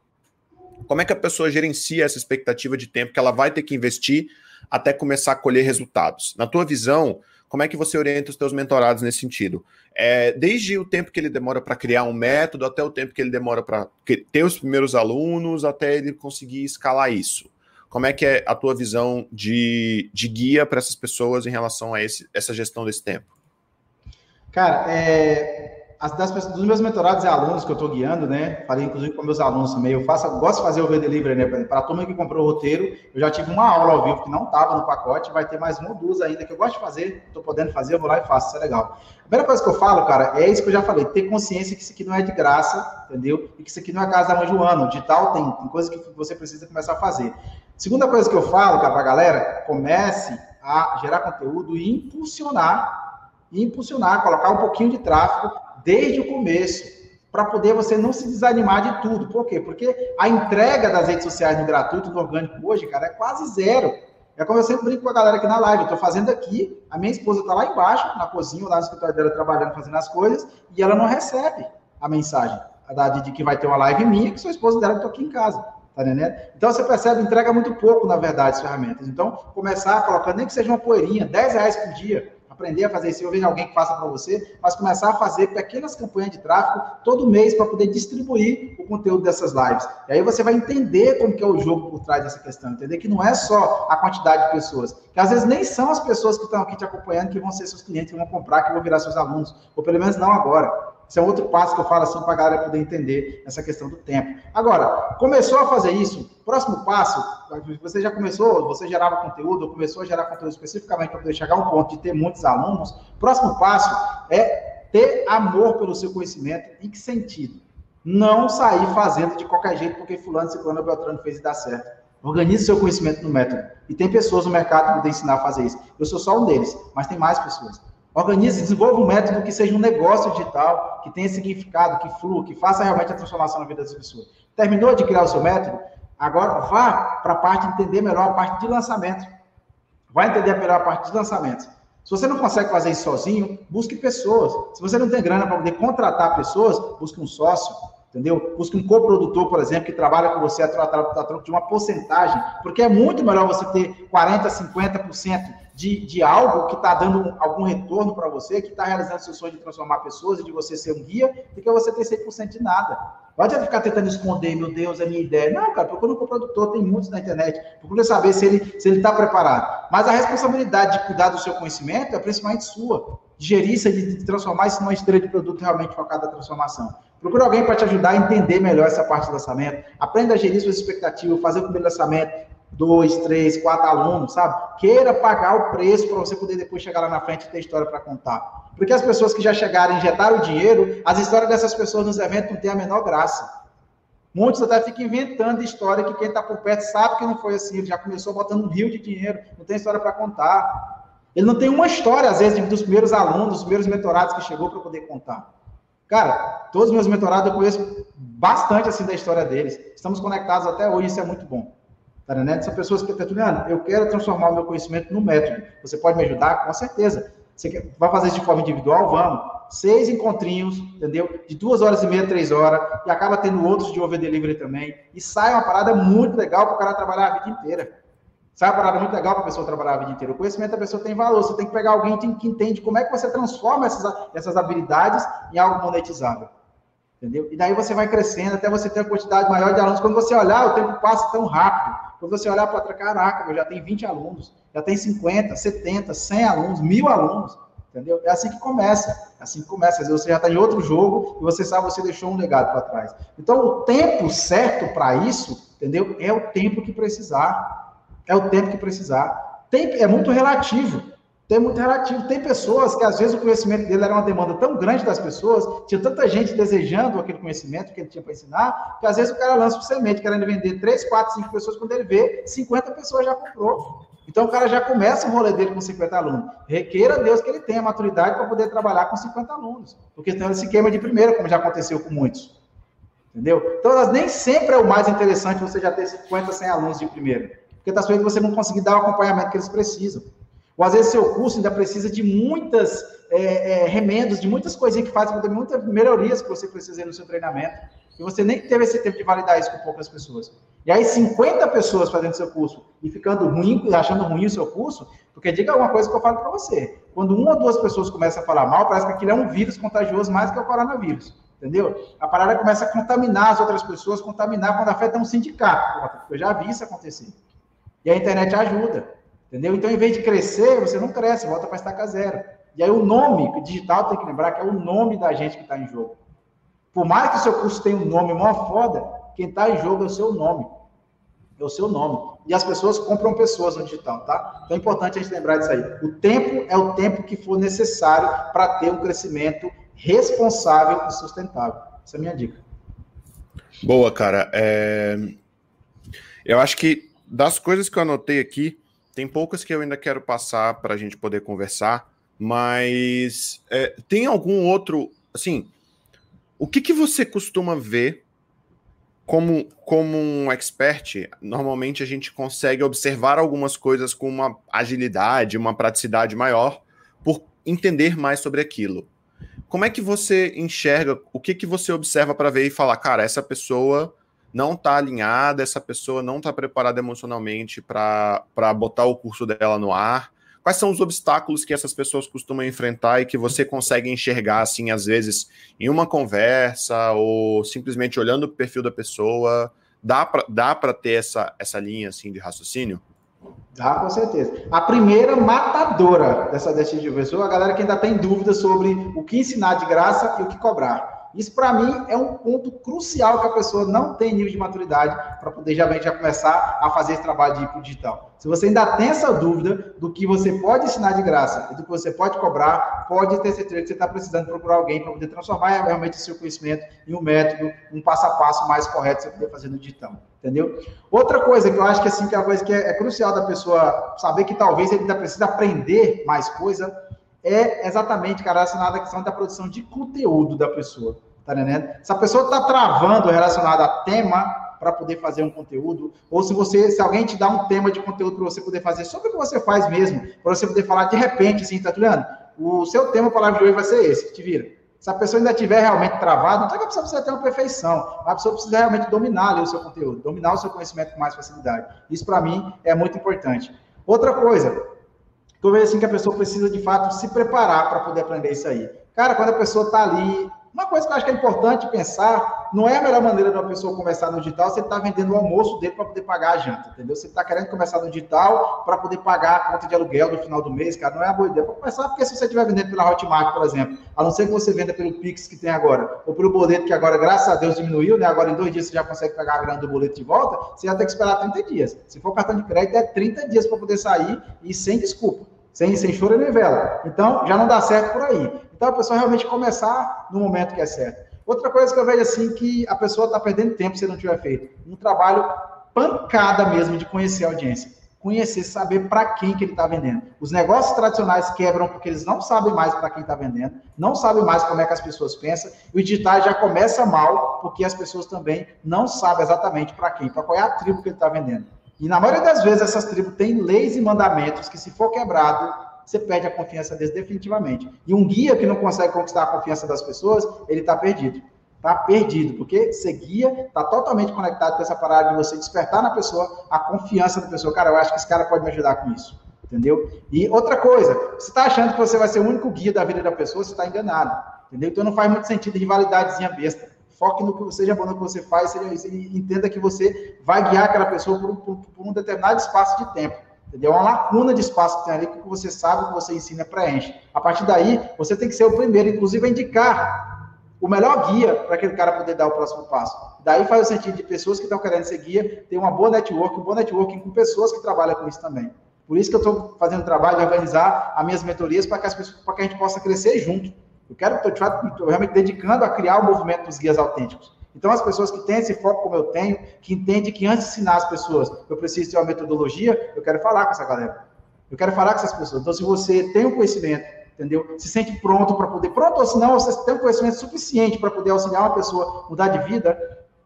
Como é que a pessoa gerencia essa expectativa de tempo que ela vai ter que investir até começar a colher resultados? Na tua visão, como é que você orienta os teus mentorados nesse sentido? É, desde o tempo que ele demora para criar um método, até o tempo que ele demora para ter os primeiros alunos, até ele conseguir escalar isso. Como é que é a tua visão de, de guia para essas pessoas em relação a esse, essa gestão desse tempo? Cara, é, as, das, dos meus mentorados e alunos que eu estou guiando, né? Falei inclusive com meus alunos também. Eu faço, gosto de fazer o V-Delivery, né? Para a turma que comprou o roteiro, eu já tive uma aula ao vivo que não estava no pacote, vai ter mais uma ou duas ainda que eu gosto de fazer, estou podendo fazer, eu vou lá e faço, isso é legal. A primeira coisa que eu falo, cara, é isso que eu já falei: ter consciência que isso aqui não é de graça, entendeu? E que isso aqui não é casa da mãe Joana. O digital tem, tem coisas que você precisa começar a fazer. Segunda coisa que eu falo para a galera, comece a gerar conteúdo e impulsionar, impulsionar, colocar um pouquinho de tráfego desde o começo, para poder você não se desanimar de tudo. Por quê? Porque a entrega das redes sociais no gratuito, no orgânico hoje, cara, é quase zero. É como eu sempre brinco com a galera aqui na live. Eu estou fazendo aqui, a minha esposa está lá embaixo, na cozinha, lá no escritório dela, trabalhando, fazendo as coisas, e ela não recebe a mensagem a de, que vai ter uma live minha, que sua esposa dela está aqui em casa. Tá entendendo? Então você percebe, entrega muito pouco, na verdade, as ferramentas. Então, começar colocando, nem que seja uma poeirinha, 10 reais por dia, aprender a fazer isso. Eu vejo alguém que faça para você, mas começar a fazer pequenas campanhas de tráfego todo mês para poder distribuir o conteúdo dessas lives. E aí você vai entender como que é o jogo por trás dessa questão, entender que não é só a quantidade de pessoas, que às vezes nem são as pessoas que estão aqui te acompanhando que vão ser seus clientes, que vão comprar, que vão virar seus alunos, ou pelo menos não agora Esse é outro passo que eu falo assim para a galera poder entender essa questão do tempo. Agora, começou a fazer isso, próximo passo, você já começou, você gerava conteúdo, começou a gerar conteúdo especificamente para poder chegar a um ponto de ter muitos alunos. Próximo passo é ter amor pelo seu conhecimento. Em que sentido? Não sair fazendo de qualquer jeito porque fulano, ciclano, Beltrano fez e dá certo. Organize seu conhecimento no método. E tem pessoas no mercado que podem ensinar a fazer isso. Eu sou só um deles, mas tem mais pessoas. Organize, desenvolva um método que seja um negócio digital, que tenha significado, que flua, que faça realmente a transformação na vida das pessoas. Terminou de criar o seu método? Agora vá para a parte de entender melhor a parte de lançamento. Vai entender melhor a parte de lançamento. Se você não consegue fazer isso sozinho, busque pessoas. Se você não tem grana para poder contratar pessoas, busque um sócio entendeu? Busque um coprodutor, por exemplo, que trabalha com você a troco de uma porcentagem, porque é muito melhor você ter 40%, 50% de, de algo que está dando algum retorno para você, que está realizando seu sonho de transformar pessoas e de você ser um guia, do que você ter 100% de nada. Não adianta ficar tentando esconder, meu Deus, é minha ideia. Não, cara, procura um coprodutor, tem muitos na internet. Procura saber se ele se ele está preparado. Mas a responsabilidade de cuidar do seu conhecimento é principalmente sua. Gerir isso, de transformar isso numa esteira de produto realmente focada na transformação. Procura alguém para te ajudar a entender melhor essa parte do lançamento. Aprenda a gerir suas expectativas, fazer o primeiro lançamento, dois, três, quatro alunos, sabe? Queira pagar o preço para você poder depois chegar lá na frente e ter história para contar. Porque as pessoas que já chegaram e injetaram o dinheiro, as histórias dessas pessoas nos eventos não têm a menor graça. Muitos até ficam inventando história que quem está por perto sabe que não foi assim. Já começou botando um rio de dinheiro, não tem história para contar. Ele não tem uma história, às vezes, dos primeiros alunos, dos primeiros mentorados que chegou para poder contar. Cara, todos os meus mentorados eu conheço bastante assim da história deles. Estamos conectados até hoje, isso é muito bom. Tá entendendo? São pessoas que estão Juliano, eu quero transformar o meu conhecimento no método. Você pode me ajudar? Com certeza. Você vai fazer isso de forma individual? Vamos. Seis encontrinhos, entendeu? De duas horas e meia, três horas, e acaba tendo outros de over delivery também. E sai uma parada muito legal para o cara trabalhar a vida inteira. Sai uma parada muito legal para a pessoa trabalhar a vida inteira. O conhecimento da pessoa tem valor. Você tem que pegar alguém que entende como é que você transforma essas, essas habilidades em algo monetizável. Entendeu? E daí você vai crescendo até você ter a quantidade maior de alunos. Quando você olhar, o tempo passa tão rápido. Quando você olhar para trás, caraca, eu já tenho 20 alunos, já tem 50, 70, 100 alunos, mil alunos. Entendeu? É assim que começa. É assim que começa. Às vezes você já está em outro jogo e você sabe você deixou um legado para trás. Então, o tempo certo para isso, entendeu? É o tempo que precisar. É o tempo que precisar. Tem, é muito relativo. Tem muito relativo. Tem pessoas que, às vezes, o conhecimento dele era uma demanda tão grande das pessoas, tinha tanta gente desejando aquele conhecimento que ele tinha para ensinar, que às vezes o cara lança o semente, querendo vender 3, 4, 5 pessoas, quando ele vê, 50 pessoas já comprou. Então o cara já começa o rolê dele com 50 alunos. Requeira Deus que ele tenha maturidade para poder trabalhar com 50 alunos. Porque senão ele se queima de primeira, como já aconteceu com muitos. Entendeu? Então, nem sempre é o mais interessante você já ter 50, 100 alunos de primeira porque está sujeito você não conseguir dar o acompanhamento que eles precisam. Ou às vezes seu curso ainda precisa de muitas é, é, remendos, de muitas coisinhas que fazem, muitas melhorias que você precisa no seu treinamento. E você nem teve esse tempo de validar isso com poucas pessoas. E aí, 50 pessoas fazendo seu curso e ficando ruim, achando ruim o seu curso, porque diga alguma coisa que eu falo para você. Quando uma ou duas pessoas começam a falar mal, parece que aquilo é um vírus contagioso mais que o coronavírus. Entendeu? A parada começa a contaminar as outras pessoas, contaminar quando afeta um sindicato. Eu já vi isso acontecer. E a internet ajuda, entendeu? Então, em vez de crescer, você não cresce, volta para estaca zero. E aí o nome, o digital tem que lembrar que é o nome da gente que está em jogo. Por mais que o seu curso tenha um nome mó foda, quem está em jogo é o seu nome. É o seu nome. E as pessoas compram pessoas no digital, tá? Então é importante a gente lembrar disso aí. O tempo é o tempo que for necessário para ter um crescimento responsável e sustentável. Essa é a minha dica. Boa, cara. É... Eu acho que das coisas que eu anotei aqui, tem poucas que eu ainda quero passar para a gente poder conversar, mas é, tem algum outro, assim, o que, que você costuma ver como, como um expert? Normalmente a gente consegue observar algumas coisas com uma agilidade, uma praticidade maior, por entender mais sobre aquilo. Como é que você enxerga, o que, que você observa para ver e falar, cara, essa pessoa não está alinhada, essa pessoa não está preparada emocionalmente para botar o curso dela no ar? Quais são os obstáculos que essas pessoas costumam enfrentar e que você consegue enxergar, assim, às vezes, em uma conversa ou simplesmente olhando o perfil da pessoa? Dá para dá ter essa, essa linha, assim, de raciocínio? Dá, com certeza. A primeira matadora dessa desse de pessoa, a galera que ainda tem dúvida sobre o que ensinar de graça e o que cobrar. Isso, para mim, é um ponto crucial que a pessoa não tem nível de maturidade para poder já, já começar a fazer esse trabalho de ir para o digital. Se você ainda tem essa dúvida do que você pode ensinar de graça e do que você pode cobrar, pode ter certeza que você está precisando procurar alguém para poder transformar realmente o seu conhecimento em um método, um passo a passo mais correto para você poder fazer no digital. Entendeu? Outra coisa que eu acho que assim, que é a coisa que é, é crucial da pessoa saber que talvez ele ainda precisa aprender mais coisa é exatamente, cara, relacionada à questão da produção de conteúdo da pessoa. Tá entendendo? Se a pessoa está travando relacionado a tema para poder fazer um conteúdo, ou se você, se alguém te dá um tema de conteúdo para você poder fazer sobre o que você faz mesmo, para você poder falar de repente, assim, tá Juliano? O seu tema para live de hoje vai ser esse, te vira. Se a pessoa ainda estiver realmente travada, então é que a pessoa precisa ter uma perfeição. A pessoa precisa realmente dominar ali o seu conteúdo, dominar o seu conhecimento com mais facilidade. Isso, para mim, é muito importante. Outra coisa, eu vejo assim que a pessoa precisa, de fato, se preparar para poder aprender isso aí. Cara, quando a pessoa está ali uma coisa que eu acho que é importante pensar, não é a melhor maneira de uma pessoa começar no digital se ele está vendendo o almoço dele para poder pagar a janta, entendeu? Se ele está querendo começar no digital para poder pagar a conta de aluguel no final do mês, cara, não é a boa ideia. Para começar, porque se você estiver vendendo pela Hotmart, por exemplo, a não ser que você venda pelo Pix que tem agora, ou pelo boleto que agora, graças a Deus, diminuiu, né? Agora em dois dias você já consegue pegar a grana do boleto de volta, você vai ter que esperar 30 dias. Se for cartão de crédito, é 30 dias para poder sair e sem desculpa sem, sem choro nem vela. Então, já não dá certo por aí. Então, a pessoa realmente começar no momento que é certo. Outra coisa que eu vejo assim, que a pessoa está perdendo tempo se não tiver feito. Um trabalho pancada mesmo de conhecer a audiência. Conhecer, saber para quem que ele está vendendo. Os negócios tradicionais quebram porque eles não sabem mais para quem está vendendo, não sabem mais como é que as pessoas pensam, e o digital já começa mal porque as pessoas também não sabem exatamente para quem, para qual é a tribo que ele está vendendo. E na maioria das vezes essas tribos têm leis e mandamentos que se for quebrado, você perde a confiança deles definitivamente. E um guia que não consegue conquistar a confiança das pessoas, ele está perdido. Está perdido, porque ser guia está totalmente conectado com essa parada de você despertar na pessoa a confiança da pessoa. Cara, eu acho que esse cara pode me ajudar com isso. Entendeu? E outra coisa, você está achando que você vai ser o único guia da vida da pessoa, você está enganado. Entendeu? Então não faz muito sentido rivalidadezinha besta. Foque no que seja bom no que você faz, seja, entenda que você vai guiar aquela pessoa por, por, por um determinado espaço de tempo. Entendeu? É uma lacuna de espaço que tem ali que você sabe, que você ensina, preenche. A partir daí, você tem que ser o primeiro, inclusive, a indicar o melhor guia para aquele cara poder dar o próximo passo. Daí faz o sentido de pessoas que estão querendo ser guia, ter uma boa network, um bom networking com pessoas que trabalham com isso também. Por isso que eu estou fazendo trabalho de organizar as minhas mentorias para que, as pessoas, para que a gente possa crescer junto. Eu quero, estou realmente dedicando a criar o movimento dos guias autênticos. Então, as pessoas que têm esse foco como eu tenho, que entendem que antes de ensinar as pessoas, eu preciso ter uma metodologia, eu quero falar com essa galera. Eu quero falar com essas pessoas. Então, se você tem um conhecimento, entendeu? Se sente pronto para poder, pronto ou se não, você tem um conhecimento suficiente para poder auxiliar uma pessoa mudar de vida,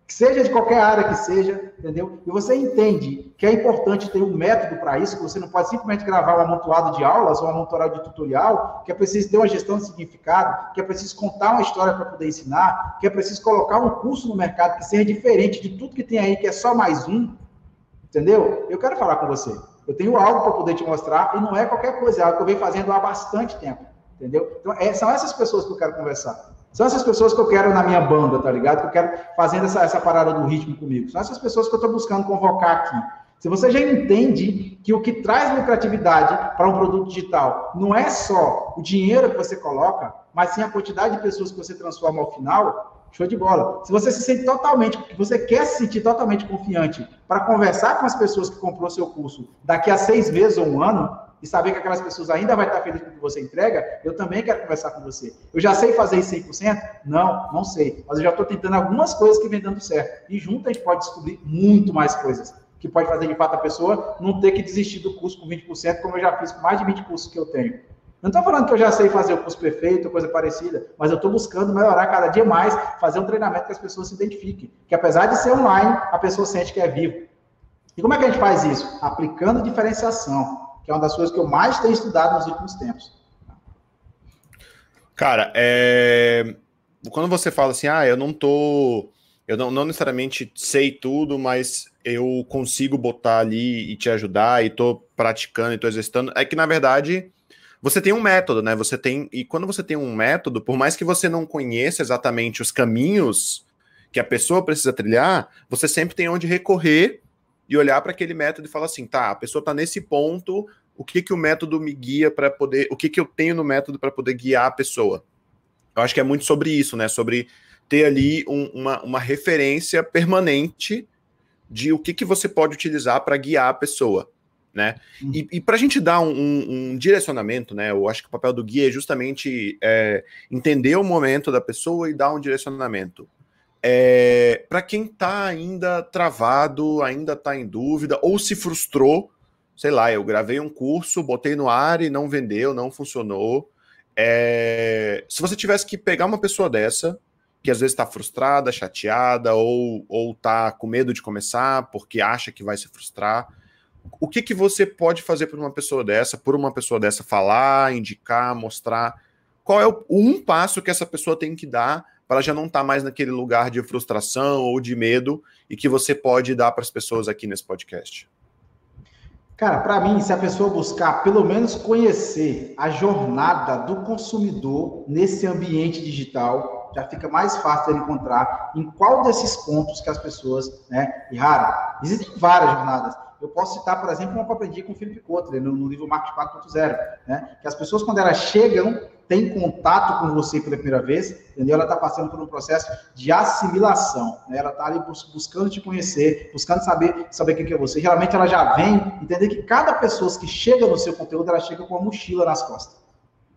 seja de qualquer área que seja, entendeu? E você entende que é importante ter um método para isso, que você não pode simplesmente gravar um amontoado de aulas ou um amontoado de tutorial, que é preciso ter uma gestão de significado, que é preciso contar uma história para poder ensinar, que é preciso colocar um curso no mercado que seja diferente de tudo que tem aí, que é só mais um, entendeu? Eu quero falar com você. Eu tenho algo para poder te mostrar e não é qualquer coisa, é algo que eu venho fazendo há bastante tempo, entendeu? Então, é, são essas pessoas que eu quero conversar. São essas pessoas que eu quero na minha banda, tá ligado? Que eu quero fazendo essa, essa parada do ritmo comigo. São essas pessoas que eu estou buscando convocar aqui. Se você já entende que o que traz lucratividade para um produto digital não é só o dinheiro que você coloca, mas sim a quantidade de pessoas que você transforma ao final, show de bola. Se você se sente totalmente, você quer se sentir totalmente confiante para conversar com as pessoas que comprou seu curso daqui a seis meses ou um ano, e saber que aquelas pessoas ainda vai estar felizes com o que você entrega, eu também quero conversar com você. Eu já sei fazer isso 100%? Não, não sei. Mas eu já estou tentando algumas coisas que vem dando certo. E junto a gente pode descobrir muito mais coisas que pode fazer de fato a pessoa não ter que desistir do curso com 20%, como eu já fiz com mais de 20 cursos que eu tenho. Não estou falando que eu já sei fazer o curso perfeito, coisa parecida, mas eu estou buscando melhorar cada dia mais, fazer um treinamento que as pessoas se identifiquem. Que apesar de ser online, a pessoa sente que é vivo. E como é que a gente faz isso? Aplicando diferenciação que é uma das coisas que eu mais tenho estudado nos últimos tempos. Cara, é... quando você fala assim, ah, eu não tô. Eu não, não necessariamente sei tudo, mas eu consigo botar ali e te ajudar, e tô praticando e tô exercitando, é que na verdade você tem um método, né? Você tem. E quando você tem um método, por mais que você não conheça exatamente os caminhos que a pessoa precisa trilhar, você sempre tem onde recorrer e olhar para aquele método e falar assim, tá, a pessoa está nesse ponto, o que que o método me guia para poder, o que que eu tenho no método para poder guiar a pessoa? Eu acho que é muito sobre isso, né? Sobre ter ali um, uma, uma referência permanente de o que que você pode utilizar para guiar a pessoa, né? Uhum. E, e para a gente dar um, um, um, direcionamento, né? Eu acho que o papel do guia é justamente é, entender o momento da pessoa e dar um direcionamento. É, para quem está ainda travado, ainda está em dúvida, ou se frustrou, sei lá, eu gravei um curso, botei no ar e não vendeu, não funcionou. É, se você tivesse que pegar uma pessoa dessa, que às vezes está frustrada, chateada, ou, ou tá com medo de começar porque acha que vai se frustrar, o que, que você pode fazer por uma pessoa dessa, por uma pessoa dessa falar, indicar, mostrar? Qual é o um passo que essa pessoa tem que dar para já não estar tá mais naquele lugar de frustração ou de medo e que você pode dar para as pessoas aqui nesse podcast? Cara, para mim, se a pessoa buscar pelo menos conhecer a jornada do consumidor nesse ambiente digital, já fica mais fácil de encontrar em qual desses pontos que as pessoas, né? Rara, existem várias jornadas. Eu posso citar, por exemplo, uma que eu aprendi com o Felipe Kotler no, no livro Marketing 4.0, né? Que as pessoas, quando elas chegam tem contato com você pela primeira vez, entendeu? Ela está passando por um processo de assimilação, né? Ela está ali bus buscando te conhecer, buscando saber saber o que é você. Geralmente ela já vem entender que cada pessoa que chega no seu conteúdo, ela chega com a mochila nas costas.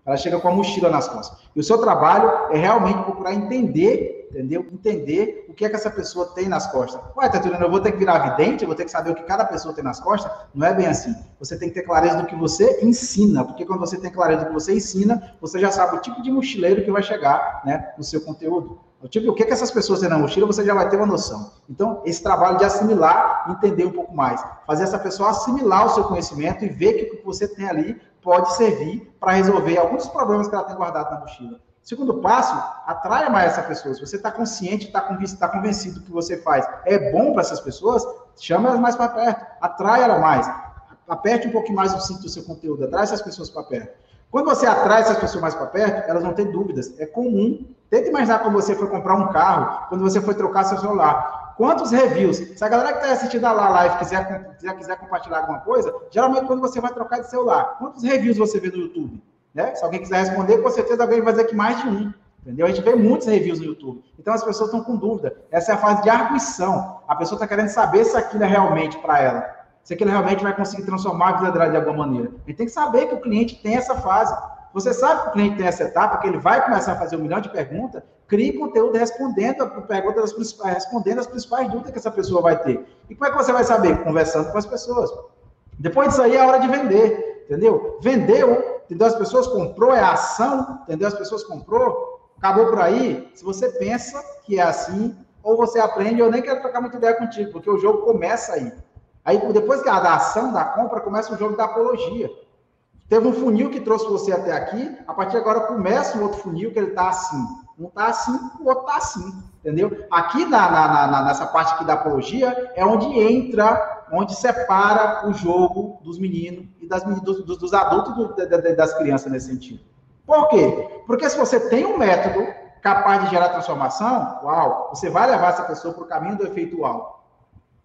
Ela chega com a mochila nas costas. E o seu trabalho é realmente procurar entender, entendeu? Entender o que é que essa pessoa tem nas costas. Ué, Tatulino, eu vou ter que virar vidente, eu vou ter que saber o que cada pessoa tem nas costas? Não é bem assim. Você tem que ter clareza do que você ensina, porque quando você tem clareza do que você ensina, você já sabe o tipo de mochileiro que vai chegar né, no seu conteúdo. O tipo, o que, é que essas pessoas têm na mochila, você já vai ter uma noção. Então, esse trabalho de assimilar, entender um pouco mais, fazer essa pessoa assimilar o seu conhecimento e ver que o que você tem ali pode servir para resolver alguns problemas que ela tem guardado na mochila. Segundo passo, atraia mais essa pessoa. Se você está consciente, está convencido, tá convencido que você faz é bom para essas pessoas, chame elas mais para perto, atrai ela mais. Aperte um pouquinho mais o cinto do seu conteúdo, atrai essas pessoas para perto. Quando você atrai essas pessoas mais para perto, elas não têm dúvidas. É comum. Tenta imaginar quando você foi comprar um carro, quando você foi trocar seu celular. Quantos reviews? Se a galera que está assistindo a live quiser, quiser, quiser compartilhar alguma coisa, geralmente quando você vai trocar de celular, quantos reviews você vê no YouTube? Né? Se alguém quiser responder, com certeza alguém vai dizer que mais de um. Entendeu? A gente vê muitos reviews no YouTube. Então as pessoas estão com dúvida. Essa é a fase de arguição. A pessoa está querendo saber se aquilo é realmente para ela. Se aquilo realmente vai conseguir transformar a vida dela de alguma maneira. A gente tem que saber que o cliente tem essa fase. Você sabe que o cliente tem essa etapa, que ele vai começar a fazer um milhão de perguntas, crie conteúdo respondendo a perguntas principais, respondendo as principais dúvidas que essa pessoa vai ter. E como é que você vai saber? Conversando com as pessoas. Depois disso aí é a hora de vender, entendeu? Vendeu, entendeu? As pessoas comprou, é ação, entendeu? As pessoas comprou, acabou por aí. Se você pensa que é assim, ou você aprende, eu nem quero trocar muita ideia contigo, porque o jogo começa aí. Aí depois que a da ação, da compra, começa o jogo da apologia. Teve um funil que trouxe você até aqui, a partir de agora começa um outro funil que ele está assim. Um está assim, o outro está assim, entendeu? Aqui na, na, na, nessa parte aqui da apologia é onde entra, onde separa o jogo dos meninos e das, dos, dos adultos do, das crianças nesse sentido. Por quê? Porque se você tem um método capaz de gerar transformação, uau, você vai levar essa pessoa para o caminho do efeito uau.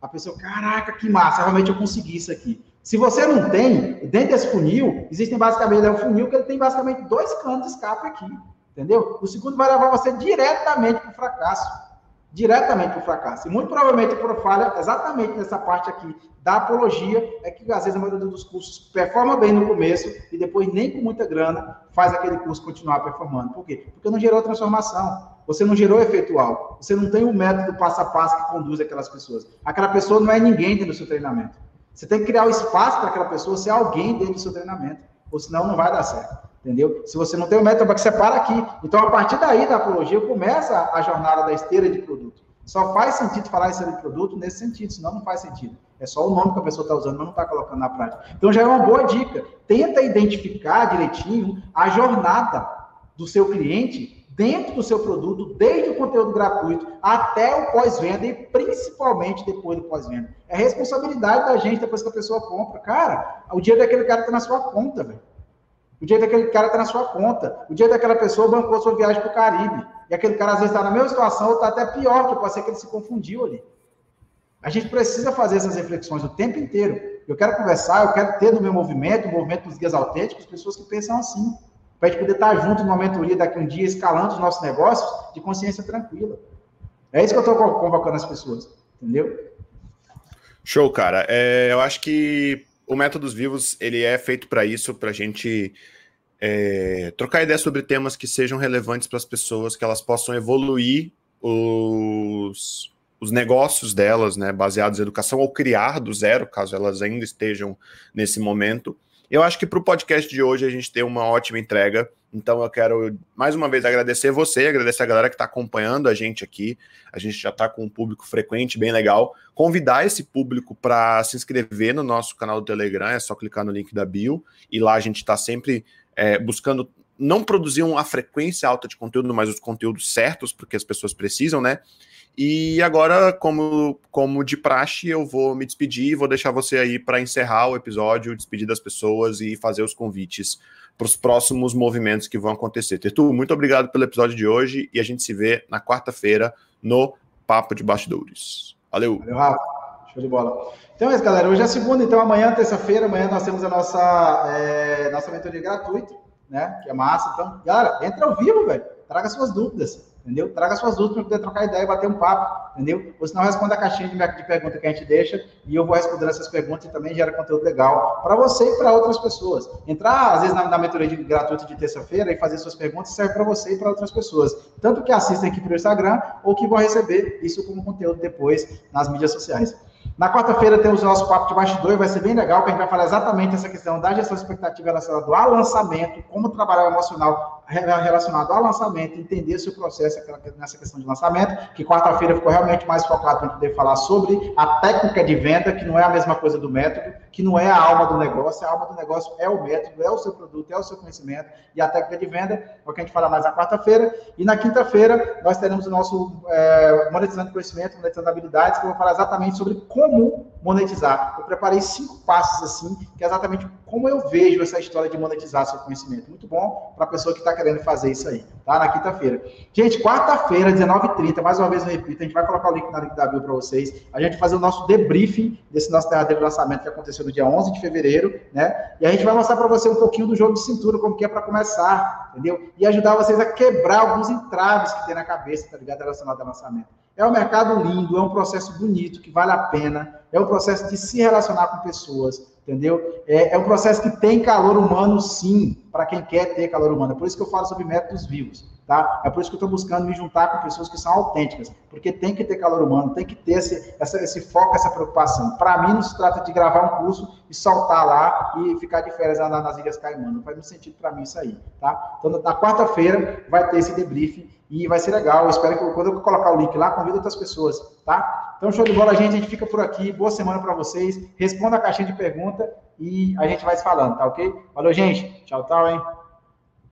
A pessoa, caraca, que massa, realmente eu consegui isso aqui. Se você não tem, dentro desse funil, existem basicamente, é um funil que ele tem basicamente dois canos de escape aqui, entendeu? O segundo vai levar você diretamente para o fracasso, diretamente para o fracasso. E muito provavelmente por falha exatamente nessa parte aqui da apologia, é que às vezes a maioria dos cursos performa bem no começo e depois nem com muita grana faz aquele curso continuar performando. Por quê? Porque não gerou transformação. Você não gerou efeitual. Você não tem um método passo a passo que conduz aquelas pessoas. Aquela pessoa não é ninguém dentro do seu treinamento. Você tem que criar o um espaço para aquela pessoa ser alguém dentro do seu treinamento, ou senão não vai dar certo. Entendeu? Se você não tem o método, você para aqui. Então, a partir daí da apologia, começa a jornada da esteira de produto. Só faz sentido falar esteira de produto nesse sentido, senão não faz sentido. É só o nome que a pessoa está usando, mas não está colocando na prática. Então, já é uma boa dica. Tenta identificar direitinho a jornada do seu cliente dentro do seu produto, desde o conteúdo gratuito até o pós-venda e principalmente depois do pós-venda. É responsabilidade da gente depois que a pessoa compra. Cara, o dia daquele cara tá na sua conta, velho. O dia daquele cara tá na sua conta. O dia daquela pessoa bancou sua viagem para o Caribe. E aquele cara às vezes está na mesma situação ou está até pior, que pode ser que ele se confundiu ali. A gente precisa fazer essas reflexões o tempo inteiro. Eu quero conversar, eu quero ter no meu movimento, o movimento dos guias autênticos, pessoas que pensam assim. Para a gente poder estar junto numa mentoria daqui um dia, escalando os nossos negócios de consciência tranquila. É isso que eu estou convocando as pessoas, entendeu? Show, cara. É, eu acho que o Métodos Vivos ele é feito para isso, para a gente é, trocar ideias sobre temas que sejam relevantes para as pessoas, que elas possam evoluir os, os negócios delas, né, baseados em educação, ou criar do zero, caso elas ainda estejam nesse momento. Eu acho que para o podcast de hoje a gente tem uma ótima entrega. Então eu quero mais uma vez agradecer você, agradecer a galera que está acompanhando a gente aqui. A gente já está com um público frequente, bem legal. Convidar esse público para se inscrever no nosso canal do Telegram, é só clicar no link da bio e lá a gente está sempre é, buscando não produzir uma frequência alta de conteúdo, mas os conteúdos certos, porque as pessoas precisam, né? E agora, como, como de praxe, eu vou me despedir e vou deixar você aí para encerrar o episódio, despedir das pessoas e fazer os convites para os próximos movimentos que vão acontecer. Tertu, muito obrigado pelo episódio de hoje e a gente se vê na quarta-feira no Papo de Bastidores. Valeu! Valeu, Rafa. Show de bola. Então é isso, galera. Hoje é segunda, então amanhã, terça-feira, amanhã nós temos a nossa, é, nossa mentoria gratuita, né? Que é massa. Então, galera, entra ao vivo, velho. Traga suas dúvidas entendeu? Traga suas dúvidas para poder trocar ideia bater um papo, entendeu? Ou senão responda a caixinha de, pergunta que a gente deixa e eu vou responder essas perguntas e também gera conteúdo legal para você e para outras pessoas. Entrar, às vezes, na, na mentoria de, gratuita de terça-feira e fazer suas perguntas serve para você e para outras pessoas, tanto que assistem aqui pelo Instagram ou que vão receber isso como conteúdo depois nas mídias sociais. Na quarta-feira temos o nosso papo de bastidor, vai ser bem legal, que a gente vai falar exatamente essa questão da gestão expectativa relacionada ao lançamento, como trabalhar o emocional relacionado ao lançamento, entender seu processo nessa questão de lançamento, que quarta-feira ficou realmente mais focado para poder falar sobre a técnica de venda, que não é a mesma coisa do método, que não é a alma do negócio, a alma do negócio é o método, é o seu produto, é o seu conhecimento, e a técnica de venda é o que a gente fala mais na quarta-feira, e na quinta-feira nós teremos o nosso é, Monetizando Conhecimento, Monetizando Habilidades, que eu vou falar exatamente sobre como monetizar. Eu preparei cinco passos assim, que é exatamente como eu vejo essa história de monetizar seu conhecimento. Muito bom para a pessoa que está querendo fazer isso aí, tá? Na quinta-feira. Gente, quarta-feira, 19h30, mais uma vez eu repito, a gente vai colocar o link na link da bio para vocês. A gente vai fazer o nosso debriefing desse nosso derradeiro lançamento que aconteceu no dia 11 de fevereiro, né? E a gente vai mostrar para você um pouquinho do jogo de cintura, como que é para começar, entendeu? E ajudar vocês a quebrar alguns entraves que tem na cabeça, tá ligado? Relacionado ao lançamento. É um mercado lindo, é um processo bonito, que vale a pena, é um processo de se relacionar com pessoas, entendeu? É, é, um processo que tem calor humano, sim, para quem quer ter calor humano. É por isso que eu falo sobre métodos vivos, tá? É por isso que eu estou buscando me juntar com pessoas que são autênticas, porque tem que ter calor humano, tem que ter esse, essa, esse foco, essa preocupação. Para mim, não se trata de gravar um curso e soltar lá e ficar de férias lá nas Ilhas Caimã. Não faz muito sentido para mim isso aí, tá? Então, na quarta-feira vai ter esse debriefing e vai ser legal. Eu espero que quando eu colocar o link lá, convida outras pessoas, tá? Então, show de bola, gente. A gente fica por aqui. Boa semana para vocês. Responda a caixinha de pergunta e a gente vai se falando, tá ok? Valeu, gente. Tchau, tchau, hein?